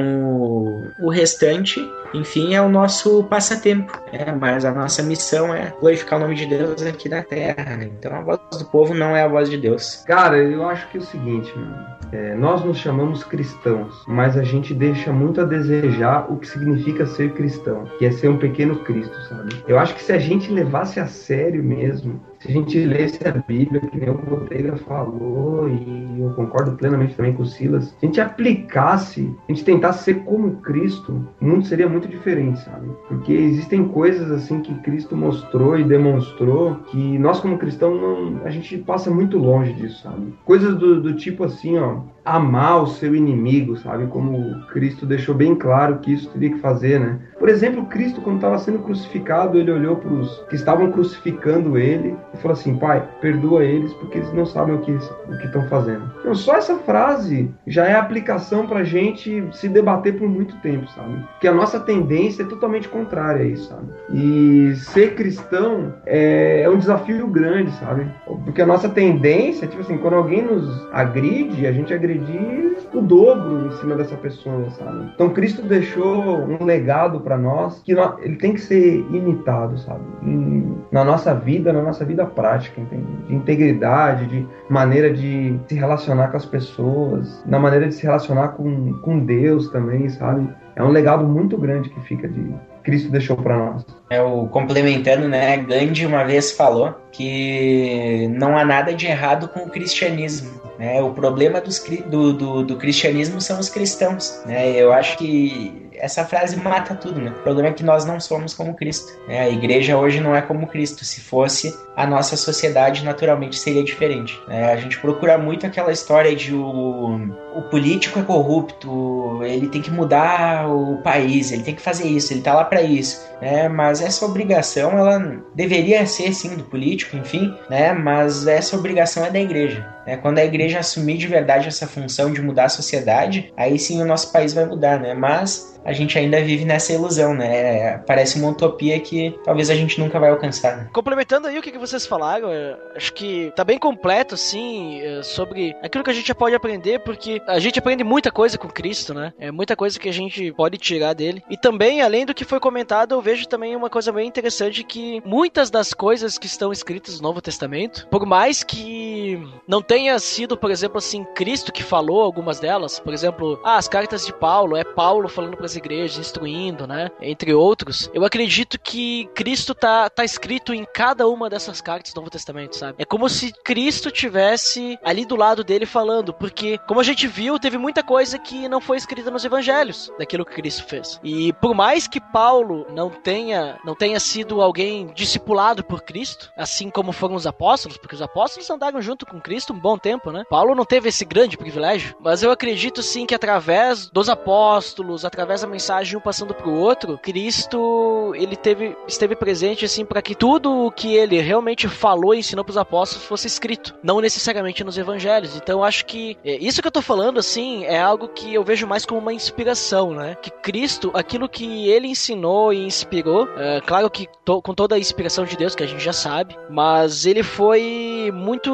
o restante enfim, é o nosso passatempo. É, mas a nossa missão é glorificar o nome de Deus aqui na Terra. Né? Então a voz do povo não é a voz de Deus. Cara, eu acho que é o seguinte, mano. É, nós nos chamamos cristãos, mas a gente deixa muito a desejar o que significa ser cristão, que é ser um pequeno Cristo, sabe? Eu acho que se a gente levasse a sério mesmo se a gente lesse a Bíblia, que nem o Botega falou, e eu concordo plenamente também com o Silas, se a gente aplicasse, a gente tentasse ser como Cristo, o mundo seria muito diferente, sabe? Porque existem coisas assim que Cristo mostrou e demonstrou que nós como cristãos a gente passa muito longe disso, sabe? Coisas do, do tipo assim, ó, amar o seu inimigo, sabe? Como Cristo deixou bem claro que isso teria que fazer, né? Por exemplo, Cristo, quando estava sendo crucificado, ele olhou para os que estavam crucificando ele e falou assim: Pai, perdoa eles porque eles não sabem o que o que estão fazendo. Então, só essa frase já é aplicação para gente se debater por muito tempo, sabe? Porque a nossa tendência é totalmente contrária a isso, sabe? E ser cristão é, é um desafio grande, sabe? Porque a nossa tendência, tipo assim, quando alguém nos agride, a gente agride agredir o dobro em cima dessa pessoa, sabe? Então Cristo deixou um legado para nós que ele tem que ser imitado, sabe? Em, na nossa vida, na nossa vida prática, entende? De integridade, de maneira de se relacionar com as pessoas, na maneira de se relacionar com, com Deus também, sabe? É um legado muito grande que fica de Cristo deixou para nós. É o complementando, né? Gandhi uma vez falou que não há nada de errado com o cristianismo. Né? O problema dos, do, do, do cristianismo são os cristãos. Né? Eu acho que essa frase mata tudo, né? O problema é que nós não somos como Cristo. Né? A igreja hoje não é como Cristo. Se fosse, a nossa sociedade naturalmente seria diferente. Né? A gente procura muito aquela história de o, o político é corrupto, ele tem que mudar o país, ele tem que fazer isso, ele tá lá para isso. Né? Mas essa obrigação, ela deveria ser sim do político, enfim, né? Mas essa obrigação é da igreja. Né? Quando a igreja assumir de verdade essa função de mudar a sociedade, aí sim o nosso país vai mudar, né? Mas a gente ainda vive nessa ilusão, né? Parece uma utopia que talvez a gente nunca vai alcançar. Né? Complementando aí o que vocês falaram, acho que tá bem completo, assim, é, sobre aquilo que a gente pode aprender, porque a gente aprende muita coisa com Cristo, né? É muita coisa que a gente pode tirar dele. E também, além do que foi comentado, eu vejo também uma coisa bem interessante que muitas das coisas que estão escritas no Novo Testamento, por mais que não tenha sido, por exemplo, assim, Cristo que falou algumas delas, por exemplo, ah, as cartas de Paulo, é Paulo falando para as igrejas, instruindo, né? Entre outros. Eu acredito que Cristo tá, tá escrito em cada uma dessas cartas do Novo Testamento, sabe? É como se Cristo tivesse ali do lado dele falando, porque, como a gente viu, teve muita coisa que não foi escrita nos evangelhos daquilo que Cristo fez. E por mais que Paulo não tenha, não tenha sido alguém discipulado por Cristo, assim como foram os apóstolos, porque os apóstolos andaram junto com Cristo um bom tempo, né? Paulo não teve esse grande privilégio, mas eu acredito sim que através dos apóstolos, através da essa mensagem um passando pro outro, Cristo ele teve, esteve presente assim para que tudo o que ele realmente falou e ensinou para os apóstolos fosse escrito, não necessariamente nos evangelhos. Então acho que é, isso que eu tô falando assim é algo que eu vejo mais como uma inspiração, né? Que Cristo, aquilo que ele ensinou e inspirou, é, claro que to, com toda a inspiração de Deus que a gente já sabe, mas ele foi muito,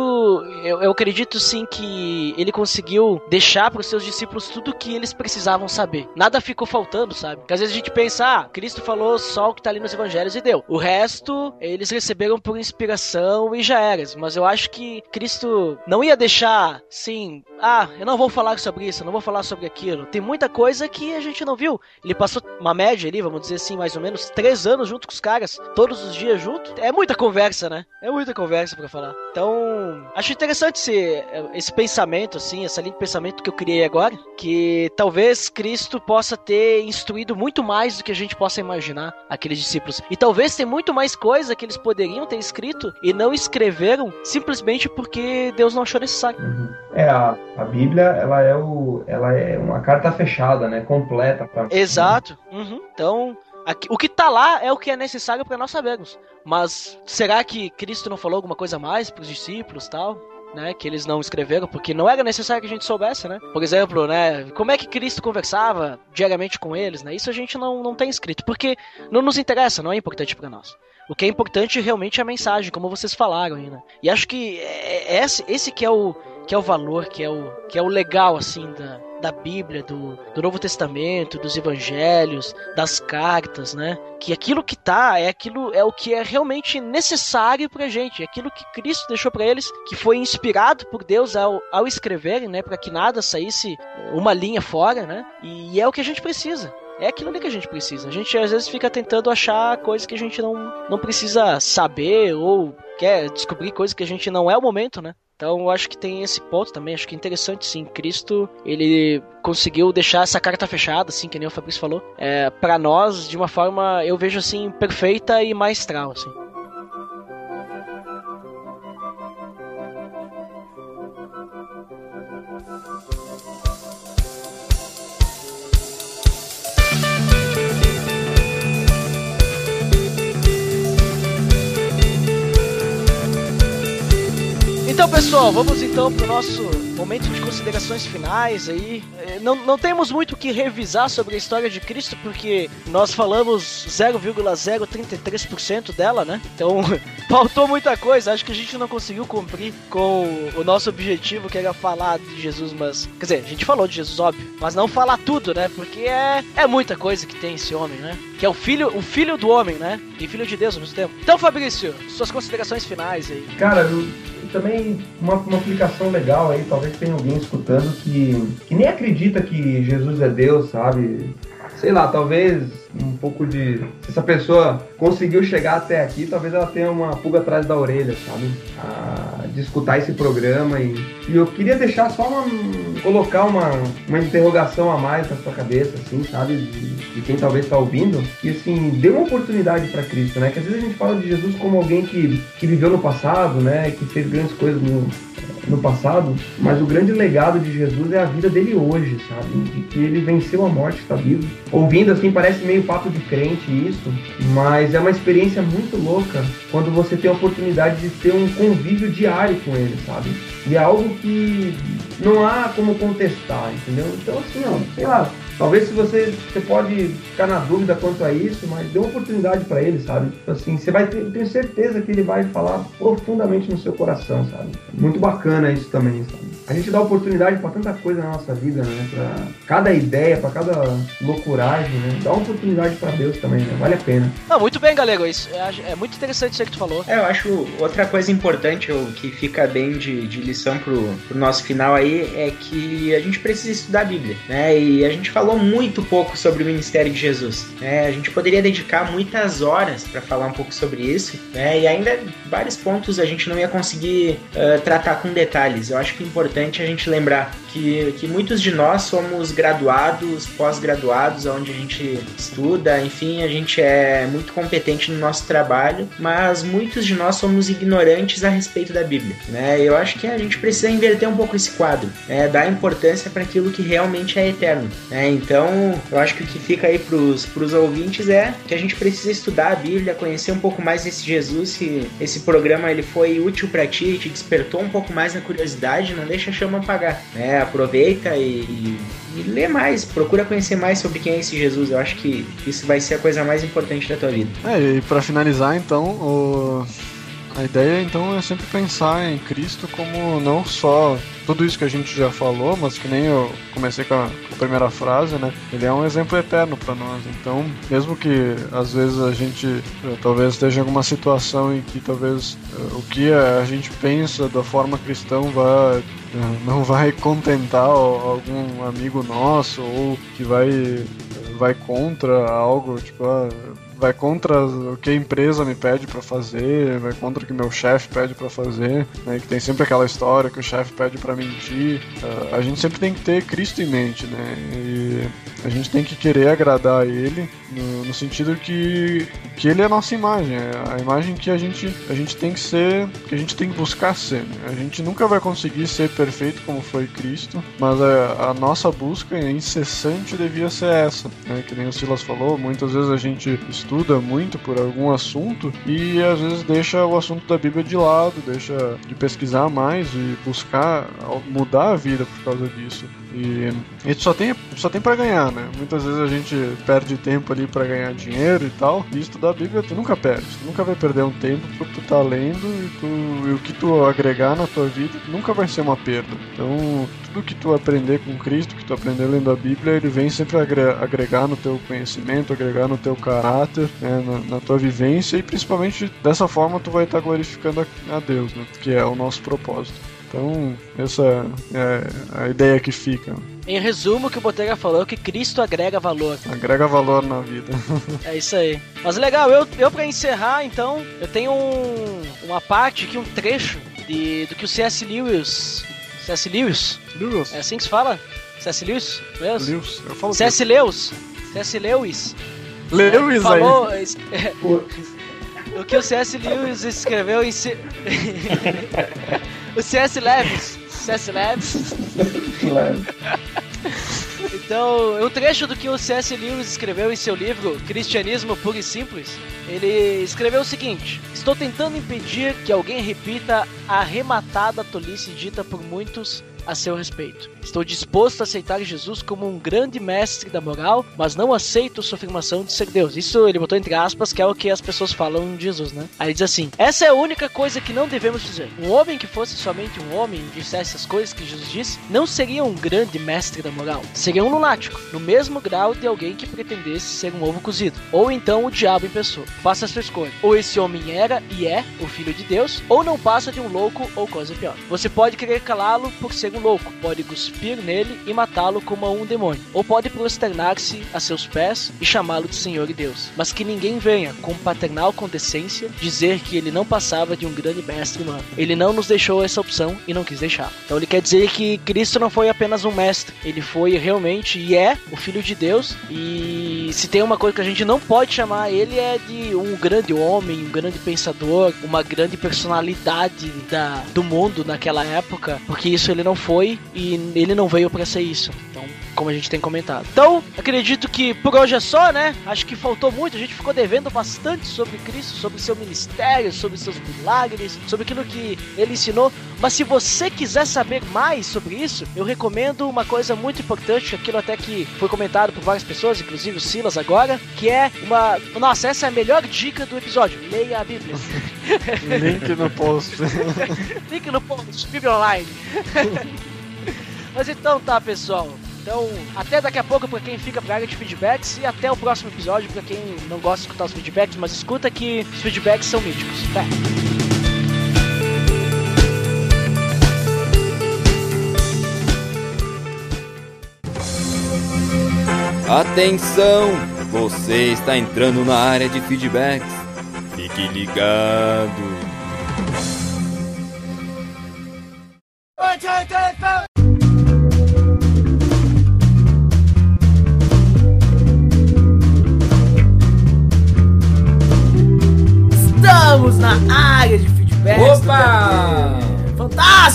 eu, eu acredito sim que ele conseguiu deixar para os seus discípulos tudo o que eles precisavam saber. Nada ficou faltando sabe? Porque às vezes a gente pensa, ah, Cristo falou só o que tá ali nos evangelhos e deu. O resto, eles receberam por inspiração e já era. Mas eu acho que Cristo não ia deixar, sim, ah, eu não vou falar sobre isso, eu não vou falar sobre aquilo. Tem muita coisa que a gente não viu. Ele passou uma média ali, vamos dizer assim, mais ou menos, três anos junto com os caras, todos os dias junto. É muita conversa, né? É muita conversa para falar. Então, acho interessante esse, esse pensamento, assim, essa linha de pensamento que eu criei agora, que talvez Cristo possa ter instruído muito mais do que a gente possa imaginar aqueles discípulos. E talvez tem muito mais coisa que eles poderiam ter escrito e não escreveram simplesmente porque Deus não achou necessário. Uhum. É, a, a Bíblia, ela é, o, ela é uma carta fechada, né? Completa. Pra... Exato. Uhum. Então, Aqui- o que tá lá é o que é necessário para nós sabermos. Mas será que Cristo não falou alguma coisa mais pros discípulos tal? Né, que eles não escreveram porque não era necessário que a gente soubesse, né? Por exemplo, né, como é que Cristo conversava diariamente com eles, né? Isso a gente não, não tem escrito, porque não nos interessa, não é importante para nós. O que é importante realmente é a mensagem, como vocês falaram aí, né? E acho que é, é esse, esse que é o que é o valor, que é o que é o legal assim da, da Bíblia, do, do Novo Testamento, dos Evangelhos, das cartas, né? Que aquilo que tá é aquilo é o que é realmente necessário pra gente, é aquilo que Cristo deixou pra eles, que foi inspirado por Deus ao, ao escreverem, né? Para que nada saísse uma linha fora, né? E é o que a gente precisa. É aquilo ali que a gente precisa. A gente às vezes fica tentando achar coisas que a gente não, não precisa saber ou quer descobrir coisas que a gente não é o momento, né? Então eu acho que tem esse ponto também, acho que é interessante sim. Cristo, ele conseguiu deixar essa carta fechada, assim, que nem o Fabrício falou, é, para nós de uma forma, eu vejo assim, perfeita e maestral, assim. Pessoal, vamos então pro nosso momento de considerações finais aí. É, Não, não temos muito o que revisar sobre a história de Cristo, porque nós falamos 0,033% dela, né? Então, faltou muita coisa. Acho que a gente não conseguiu cumprir com o nosso objetivo, que era falar de Jesus, mas. Quer dizer, a gente falou de Jesus, óbvio, mas não falar tudo, né? Porque é, é muita coisa que tem esse homem, né? Que é o filho, o filho do homem, né? E filho de Deus ao mesmo tempo. Então, Fabrício, suas considerações finais aí. Cara, eu também uma, uma aplicação legal aí, talvez tenha alguém escutando que, que nem acredita que Jesus é Deus, sabe? Sei lá, talvez um pouco de. Se essa pessoa conseguiu chegar até aqui, talvez ela tenha uma pulga atrás da orelha, sabe? Ah, de escutar esse programa e, e eu queria deixar só uma. colocar uma, uma interrogação a mais na sua cabeça, assim, sabe? De, de quem talvez está ouvindo. E assim, dê uma oportunidade para Cristo, né? Que às vezes a gente fala de Jesus como alguém que, que viveu no passado, né? Que fez grandes coisas no, no passado, mas o grande legado de Jesus é a vida dele hoje, sabe? De que ele venceu a morte, está vivo. Ouvindo assim, parece meio papo de crente isso, mas é uma experiência muito louca quando você tem a oportunidade de ter um convívio diário com ele, sabe? E é algo que não há como contestar, entendeu? Então assim, ó, sei lá, Talvez se você, você pode ficar na dúvida quanto a isso, mas dê uma oportunidade para ele, sabe? Tipo Assim, você vai ter, tenho certeza que ele vai falar profundamente no seu coração, sabe? Muito bacana isso também, sabe? A gente dá oportunidade para tanta coisa na nossa vida, né? Para cada ideia, para cada loucuragem, né? Dá uma oportunidade para Deus também, né? Vale a pena. Não, muito bem, galego. Isso é, é muito interessante isso que tu falou. É, eu acho outra coisa importante o que fica bem de, de lição pro, pro nosso final aí é que a gente precisa estudar a Bíblia, né? E a gente falou muito pouco sobre o ministério de Jesus. Né? A gente poderia dedicar muitas horas para falar um pouco sobre isso, né? E ainda vários pontos a gente não ia conseguir uh, tratar com detalhes. Eu acho que é importante a gente lembrar que, que muitos de nós somos graduados, pós-graduados, onde a gente estuda, enfim, a gente é muito competente no nosso trabalho, mas muitos de nós somos ignorantes a respeito da Bíblia, né? Eu acho que a gente precisa inverter um pouco esse quadro, né? dar importância para aquilo que realmente é eterno, né? Então, eu acho que o que fica aí pros, pros ouvintes é que a gente precisa estudar a Bíblia, conhecer um pouco mais desse Jesus, se esse programa ele foi útil para ti, te despertou um pouco mais na curiosidade, não deixa a chama apagar, né? Aproveita e, e, lê mais, procura conhecer mais sobre quem é esse Jesus. Eu acho que isso vai ser a coisa mais importante da tua vida. É, e pra finalizar então, o... a ideia então é sempre pensar em Cristo como não só tudo isso que a gente já falou, mas que nem eu comecei com a, com a primeira frase, né? Ele é um exemplo eterno para nós. Então, mesmo que às vezes a gente eh, talvez esteja em alguma situação em que talvez eh, o que a gente pensa da forma cristã vai eh, não vai contentar algum amigo nosso ou que vai vai contra algo, tipo, ah, vai contra o que a empresa me pede para fazer, vai contra o que meu chefe pede para fazer, né? Que tem sempre aquela história que o chefe pede para mentir. Uh, a gente sempre tem que ter Cristo em mente, né? E a gente tem que querer agradar a Ele no, no sentido que, que Ele é a nossa imagem, é a imagem que a gente, a gente tem que ser, que a gente tem que buscar ser. Né? A gente nunca vai conseguir ser perfeito como foi Cristo, mas a, a nossa busca incessante devia ser essa, né? Que nem o Silas falou, muitas vezes a gente estuda muito por algum assunto e às vezes deixa o assunto da Bíblia de lado, deixa de pesquisar mais e buscar mudar a vida por causa disso. E a gente só tem, só tem para ganhar, né? Muitas vezes a gente perde tempo ali para ganhar dinheiro e tal. E estudar a Bíblia tu nunca perde. Tu nunca vai perder um tempo porque tu tá lendo e, tu, e o que tu agregar na tua vida nunca vai ser uma perda. Então, tudo que tu aprender com Cristo, que tu aprender lendo a Bíblia, ele vem sempre agregar no teu conhecimento, agregar no teu caráter, né? na, na, tua vivência e principalmente dessa forma tu vai estar tá glorificando a, a Deus, né? Que é o nosso propósito. Então, essa é a ideia que fica. Em resumo, o que o Botega falou é que Cristo agrega valor. Agrega valor na vida. é isso aí. Mas legal, eu, eu para encerrar, então, eu tenho um, uma parte aqui, um trecho de, do que o C.S. Lewis. C.S. Lewis? Lewis. É assim que se fala? C.S. Lewis? Lewis. Lewis. Eu falo C.S. Lewis. C.S. Lewis. Lewis falou, aí. o que o C.S. Lewis escreveu em. O CS Leves. CS Leves. Então, um trecho do que o C.S. Lewis escreveu em seu livro Cristianismo Puro e Simples, ele escreveu o seguinte: Estou tentando impedir que alguém repita a arrematada tolice dita por muitos a seu respeito. Estou disposto a aceitar Jesus como um grande mestre da moral, mas não aceito sua afirmação de ser Deus. Isso ele botou entre aspas, que é o que as pessoas falam de Jesus, né? Aí ele diz assim: Essa é a única coisa que não devemos dizer. Um homem que fosse somente um homem e dissesse as coisas que Jesus disse, não seria um grande mestre da moral. Seria um lunático, no mesmo grau de alguém que pretendesse ser um ovo cozido. Ou então o diabo em pessoa. Faça a sua escolha. Ou esse homem era e é o filho de Deus, ou não passa de um louco ou coisa pior. Você pode querer calá-lo por ser louco, pode cuspir nele e matá-lo como a um demônio, ou pode prosternar-se a seus pés e chamá-lo de Senhor e Deus. Mas que ninguém venha, com paternal condescência, dizer que ele não passava de um grande mestre humano. Ele não nos deixou essa opção e não quis deixar. Então ele quer dizer que Cristo não foi apenas um mestre, ele foi realmente e é o Filho de Deus. E se tem uma coisa que a gente não pode chamar ele é de um grande homem, um grande pensador, uma grande personalidade da, do mundo naquela época, porque isso ele não foi e ele não veio para ser isso. Então, como a gente tem comentado. Então, acredito que por hoje é só, né? Acho que faltou muito, a gente ficou devendo bastante sobre Cristo, sobre seu ministério, sobre seus milagres, sobre aquilo que ele ensinou. Mas se você quiser saber mais sobre isso, eu recomendo uma coisa muito importante, aquilo até que foi comentado por várias pessoas, inclusive o Silas agora, que é uma. Nossa, essa é a melhor dica do episódio. Leia a Bíblia. Link no post. Link no post, Bíblia Online. Mas então tá, pessoal. Então, até daqui a pouco para quem fica pra área de feedbacks e até o próximo episódio para quem não gosta de escutar os feedbacks, mas escuta que os feedbacks são míticos. Tá? Atenção! Você está entrando na área de feedbacks. Fique ligado.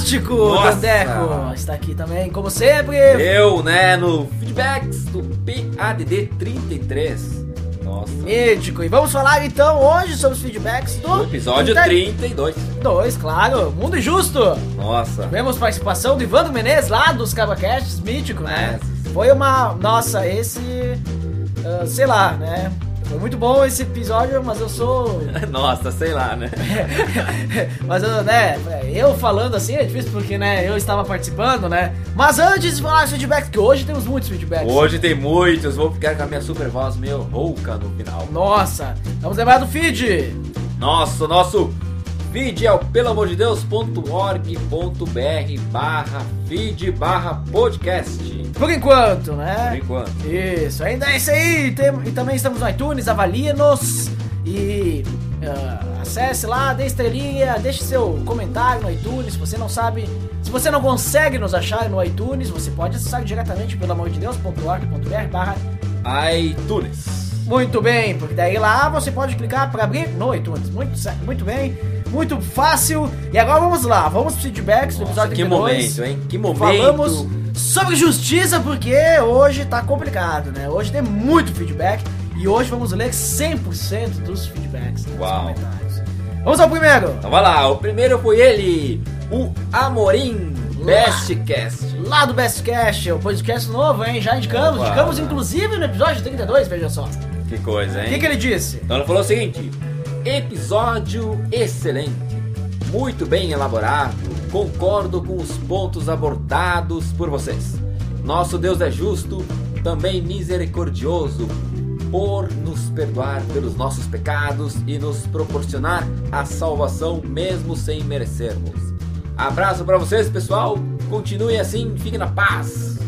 Fantástico! Dandeco está aqui também, como sempre. Eu, né, no feedbacks do PADD 33. Nossa. Médico. E vamos falar então hoje sobre os feedbacks do No episódio 32. 32, claro. Mundo Injusto. Nossa. Tivemos participação do Ivandro Menezes lá dos Cabacasts, mítico, né? Foi uma. Nossa, esse. ah, sei lá, né? Foi muito bom esse episódio, mas eu sou. Nossa, sei lá, né? mas eu, né, eu falando assim é difícil porque, né, eu estava participando, né? Mas antes de falar feedback, que hoje temos muitos feedbacks. Hoje tem muitos, vou ficar com a minha super voz meio rouca no final. Nossa, vamos lembrar do feed. Nossa, nosso feed é o pelamordedeus.org.br barra feed barra podcast. Por enquanto, Por né? enquanto. Isso, ainda é isso aí. Tem- e também estamos no iTunes, avalie-nos e ah, acesse lá, dê estrelinha, deixe seu comentário no iTunes. Se você não sabe, se você não consegue nos achar no iTunes, você pode acessar diretamente pelo amor de Deus.org.br barra iTunes. muito bem, porque daí lá você pode clicar para abrir no iTunes. Muito, muito bem, muito fácil. E agora vamos lá, vamos para feedbacks do Nossa, episódio que 32. momento, hein? Que momento. Falamos sobre justiça porque hoje tá complicado, né? Hoje tem muito feedback e hoje vamos ler 100% dos feedbacks. Né, Uau. Vamos ao primeiro. Então vai lá, o primeiro foi ele, o Amorim Bestcast. Lá do Best Cast, o podcast novo, hein? Já indicamos, Opa. indicamos inclusive no episódio 32, veja só. Que coisa, O hein? que, que ele disse? Então ele falou o seguinte: episódio excelente, muito bem elaborado, concordo com os pontos abordados por vocês. Nosso Deus é justo, também misericordioso, por nos perdoar pelos nossos pecados e nos proporcionar a salvação mesmo sem merecermos. Abraço pra vocês, pessoal. Continue assim, fique na paz.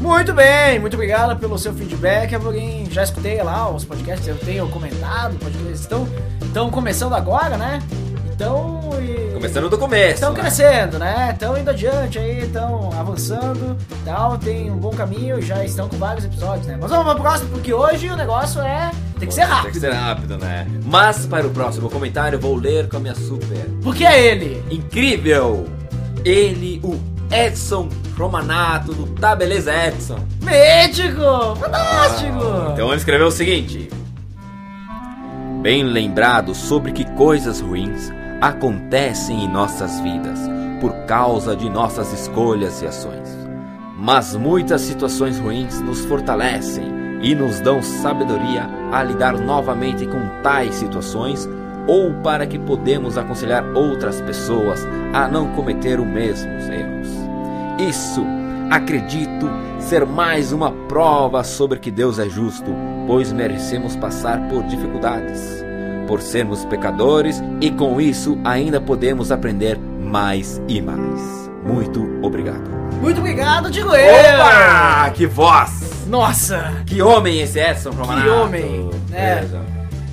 Muito bem, muito obrigado pelo seu feedback. Amorim, já escutei lá os podcasts, eu tenho comentado, podcasts estão, estão começando agora, né? Então. e- Começando do começo. Estão né? crescendo, né? Estão indo adiante aí, estão avançando tal, tem um bom caminho já estão com vários episódios, né? Mas vamos pro próximo, porque hoje o negócio é. Tem que ser Tem que rápido. ser rápido, né? Mas para o próximo comentário vou ler com a minha super Porque é ele. incrível. Ele, o Edson Romanato do Tá Beleza Edson. Médico! Fantástico! Então ele escreveu o seguinte: Bem lembrado sobre que coisas ruins acontecem em nossas vidas por causa de nossas escolhas e ações. Mas muitas situações ruins nos fortalecem e nos dão sabedoria a lidar novamente com tais situações ou para que podemos aconselhar outras pessoas a não cometer os mesmos erros. Isso, acredito, ser mais uma prova sobre que Deus é justo, pois merecemos passar por dificuldades, por sermos pecadores e com isso ainda podemos aprender mais e mais. Muito obrigado. Muito obrigado, digo eu! Opa! Que voz! Nossa! Que homem esse Edson Romanato! homem, né? Beleza.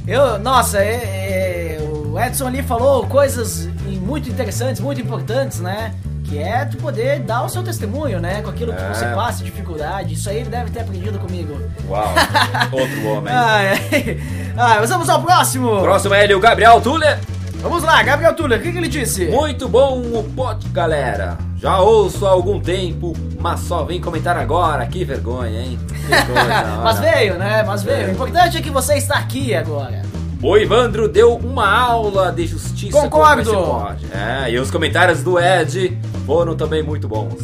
Eu, nossa, é- é, o Edson ali falou coisas muito interessantes, muito importantes, né? Que é tu poder dar o seu testemunho, né? Com aquilo que É. você passa, dificuldade. Isso aí ele deve ter aprendido comigo. Uau! Outro homem. Ai, ai. Ai, mas vamos ao próximo! Próximo é ele, o Gabriel Tuller. Vamos lá, Gabriel Tuller, o que, que ele disse? Muito bom o pote, galera. Já ouço há algum tempo, mas só vim comentar agora. Que vergonha, hein? Que Mas veio, né? Mas veio. O importante é que você está aqui agora. O Ivandro deu uma aula de justiça. Concordo. se pode. É, e os comentários do Ed foram também muito bons.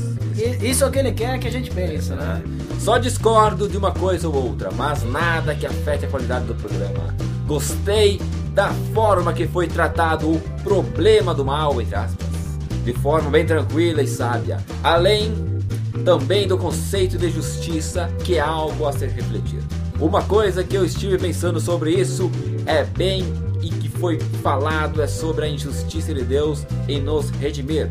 Isso é o que ele quer que a gente pense, né? Só discordo de uma coisa ou outra, mas nada que afete a qualidade do programa. Gostei da forma que foi tratado o problema do mal, entre aspas, de forma bem tranquila e sábia. Além também do conceito de justiça, que é algo a ser refletido. Uma coisa que eu estive pensando sobre isso é bem e que foi falado é sobre a injustiça de Deus em nos redimir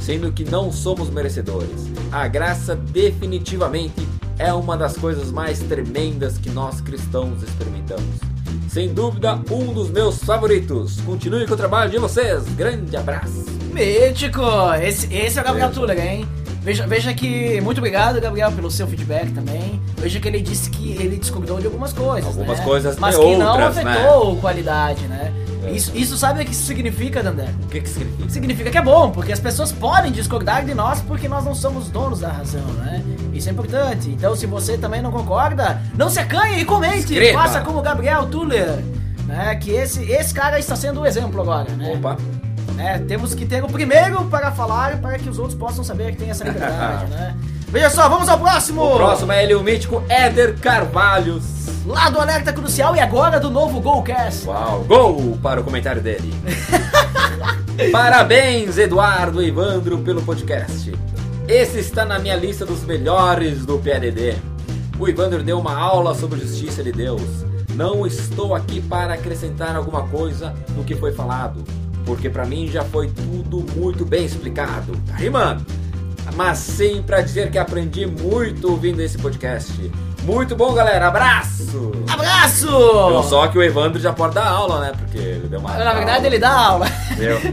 sendo que não somos merecedores. A graça definitivamente é uma das coisas mais tremendas que nós cristãos experimentamos. Sem dúvida, um dos meus favoritos. Continue com o trabalho de vocês. Grande abraço. Mítico! Esse, esse é o Gabriel Tuller, hein? Veja, veja que. Muito obrigado, Gabriel, pelo seu feedback também. Veja que ele disse que ele discordou de algumas coisas. Algumas né? coisas Mas que não né? afetou qualidade, né? É. Isso, isso sabe o que isso significa, Dandé? O que que significa? Significa que é bom, porque as pessoas podem discordar de nós porque nós não somos donos da razão, né? Isso é importante. Então, se você também não concorda, não se acanhe e comente. Escreva. Faça como o Gabriel Tuller, né? Que esse, esse cara está sendo o exemplo agora, né? Opa. É, temos que ter o primeiro para falar para que os outros possam saber que tem essa liberdade, né? Veja só, vamos ao próximo! O próximo é ele, o mítico Éder Carvalhos. Lá do Alerta Crucial e agora do novo Golcast. Uau, gol para o comentário dele. Parabéns, Eduardo e Evandro, pelo podcast. Esse está na minha lista dos melhores do PADD. O Evandro deu uma aula sobre justiça de Deus. Não estou aqui para acrescentar alguma coisa no que foi falado, porque pra mim já foi tudo muito bem explicado. Tá rimando? Mas sim pra dizer que aprendi muito ouvindo esse podcast. Muito bom, galera. Abraço! Abraço! Viu só que o Evandro já pode dar aula, né? Porque ele deu uma. Na verdade, ele dá aula. Deu.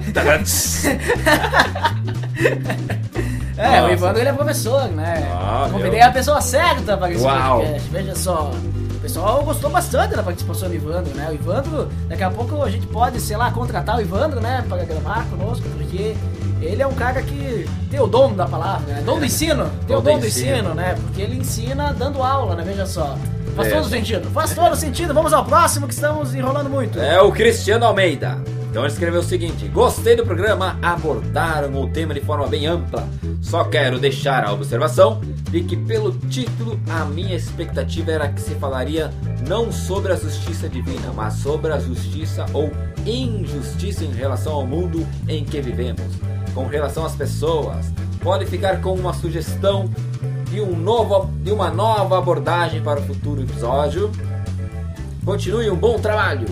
É, o Nossa. Ivandro ele é professor, né? Ah, Convidei meu. a pessoa certa para esse Uau. podcast. Veja só. O pessoal gostou bastante da participação do Ivandro, né? O Ivandro, daqui a pouco a gente pode, sei lá, contratar o Ivandro, né? Para gravar conosco, porque ele é um cara que tem o dom da palavra, né? Dom do ensino. Tem o Dom do ensino. né? Porque ele ensina dando aula, né? Veja só. Faz É. todo sentido. Faz todo sentido. Vamos ao próximo que estamos enrolando muito. É o Cristiano Almeida. Então ele escreveu o seguinte: Gostei do programa, abordaram o tema de forma bem ampla. Só quero deixar a observação de que, pelo título, a minha expectativa era que se falaria não sobre a justiça divina, mas sobre a justiça ou injustiça em relação ao mundo em que vivemos, com relação às pessoas. Pode ficar com uma sugestão de, um novo, de uma nova abordagem para o futuro episódio. Continue um bom trabalho.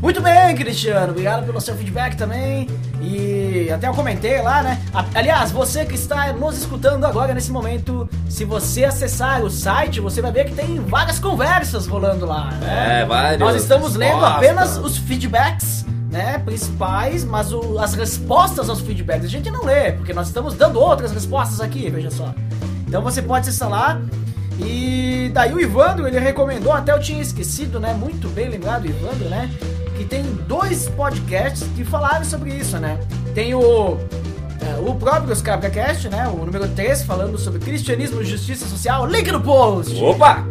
Muito bem, Cristiano. Obrigado pelo seu feedback também. E até eu comentei lá, né? Aliás, você que está nos escutando agora nesse momento, se você acessar o site, você vai ver que tem várias conversas rolando lá. Né? É, várias Nós estamos lendo apenas os feedbacks. Né, principais, mas o- as respostas aos feedbacks a gente não lê, porque nós estamos dando outras respostas aqui, veja só. Então você pode acessar lá. E daí o Ivandro, ele recomendou, até eu tinha esquecido, né? Muito bem lembrado, Ivandro, né? Que tem dois podcasts que falaram sobre isso, né? Tem o, é, o próprio ScabraCast, né? O número 3, falando sobre cristianismo e justiça social. Link no post! Opa!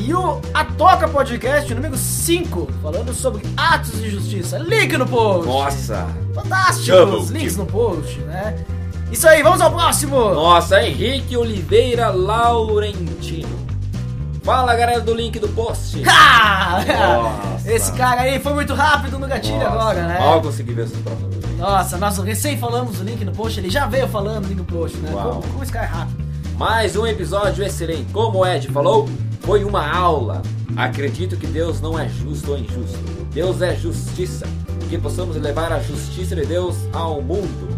E o A Toca Podcast, número 5, falando sobre atos de justiça. Link no post! Nossa! Fantásticos! Double Links no post, né? Isso aí, vamos ao próximo! Nossa, Henrique Oliveira Laurentino. Fala galera do link do post. Esse cara aí foi muito rápido no gatilho Nossa, agora, né? Mal consegui ver essa prova. Nossa, nós recém falamos o link no post, ele já veio falando o link no post, né? Como, como esse cara é rápido. Mais um episódio excelente. Como o Ed falou, foi uma aula. Acredito que Deus não é justo ou injusto. Deus é justiça. Que possamos levar a justiça de Deus ao mundo.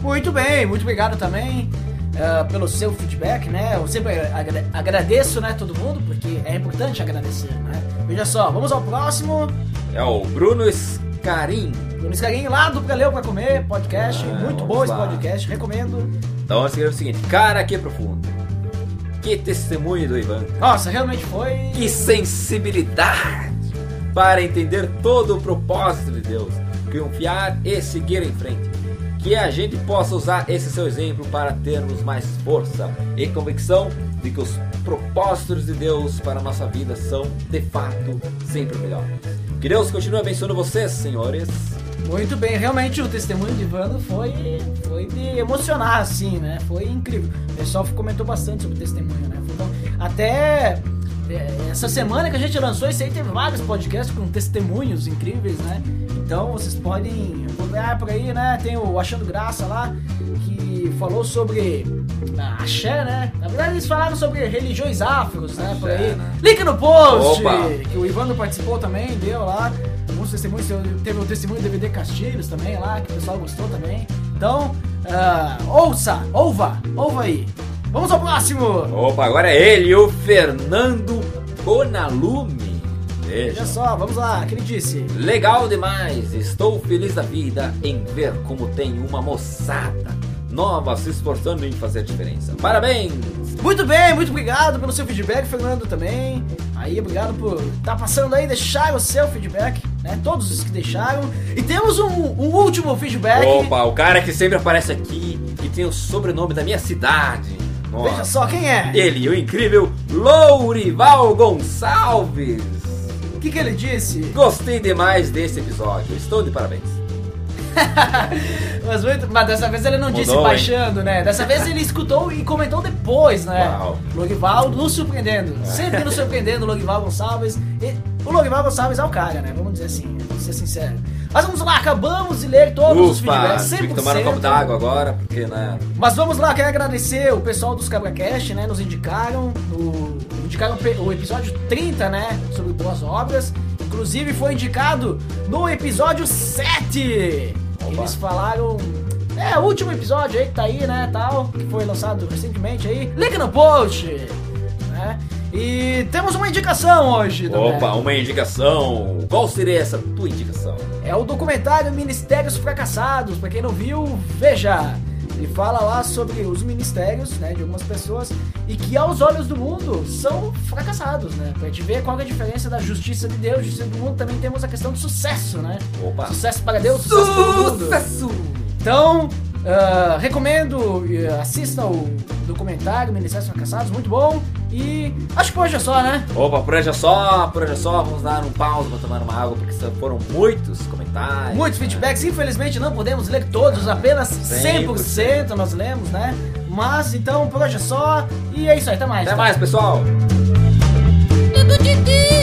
Muito bem, muito obrigado também eh, pelo seu feedback, né? Eu sempre agra- agradeço, né, todo mundo, porque é importante agradecer, né? Veja só, vamos ao próximo. É o Bruno Scarim. Bruno Scarinho lá do Galeu pra Comer, podcast. Ah, muito bom esse lá. podcast, recomendo. Então escreveu o seguinte: Cara, que profundo. Que testemunho do Ivan. Nossa, realmente foi. Que sensibilidade para entender todo o propósito de Deus, confiar e seguir em frente. Que a gente possa usar esse seu exemplo para termos mais força e convicção de que os propósitos de Deus para a nossa vida são, de fato, sempre melhores. Que Deus continue abençoando vocês, senhores. Muito bem, realmente o testemunho de Ivano foi, foi de emocionar, assim, né? Foi incrível. O pessoal comentou bastante sobre o testemunho, né? Até é, essa semana que a gente lançou isso aí, teve vários podcasts com testemunhos incríveis, né? Então vocês podem olhar por aí, né? Tem o Achando Graça lá, que falou sobre a axé, né? Na verdade eles falaram sobre religiões afros, né? Por Axé, aí. né? Link no post! Opa! que o Ivandro participou também, deu lá. Alguns testemunhos, teve o testemunho do DVD Castilhos também lá, que o pessoal gostou também. Então, ah, ouça, ouva, ouva aí. Vamos ao próximo! Opa, agora é ele, o Fernando Bonalume. Veja só, vamos lá, que ele disse? Legal demais! Estou feliz da vida em ver como tem uma moçada nova se esforçando em fazer diferença. Parabéns! Muito bem, muito obrigado pelo seu feedback, Fernando também. Aí, obrigado por estar passando aí, deixar o seu feedback, né? Todos os que deixaram. E temos um, um último feedback. Opa, o cara que sempre aparece aqui e tem o sobrenome da minha cidade. Veja Nossa. só quem é. Ele, o incrível Lourival Gonçalves. O que, que ele disse? Gostei demais desse episódio. Estou de parabéns. Mas, muito- mas dessa vez ele não disse Mudou, hein? baixando, né? Dessa vez ele escutou e comentou depois, né? Uau. Logival nos surpreendendo. Sempre nos surpreendendo, Logival Gonçalves. E o Logival Gonçalves é o cara, né? Vamos dizer assim, vamos ser sincero. Mas vamos lá, acabamos de ler todos os Ufa, feedbacks, 100%. tive que tomar um copo d'água agora, porque, né? Mas vamos lá, quero agradecer o pessoal dos CabraCast, né? Nos indicaram, o, indicaram o episódio 30, né? Sobre boas obras. Inclusive foi indicado no episódio 7. Eles falaram. É, o último episódio aí que tá aí, né, tal, que foi lançado recentemente aí. Link no post, né? E temos uma indicação hoje. Opa, uma indicação. Qual seria essa tua indicação? É o documentário Ministérios Fracassados. Pra quem não viu, veja. Ele fala lá sobre os ministérios, né, de algumas pessoas e que aos olhos do mundo são fracassados, né? Pra gente ver qual é a diferença da justiça de Deus, justiça do mundo, também temos a questão do sucesso, né? Opa. Sucesso para Deus, sucesso para o mundo. Então, ah, recomendo, assista o documentário Ministérios Fracassados, muito bom. E acho que por hoje é só, né? Opa, por hoje é só, por hoje é só. Vamos dar um pausa pra tomar uma água, porque foram muitos comentários. Muitos feedbacks, infelizmente não podemos ler todos, apenas 100%, 100% nós lemos, né? Mas então por hoje é só, e é isso aí, até mais. Até tá? mais, pessoal. Tudo de.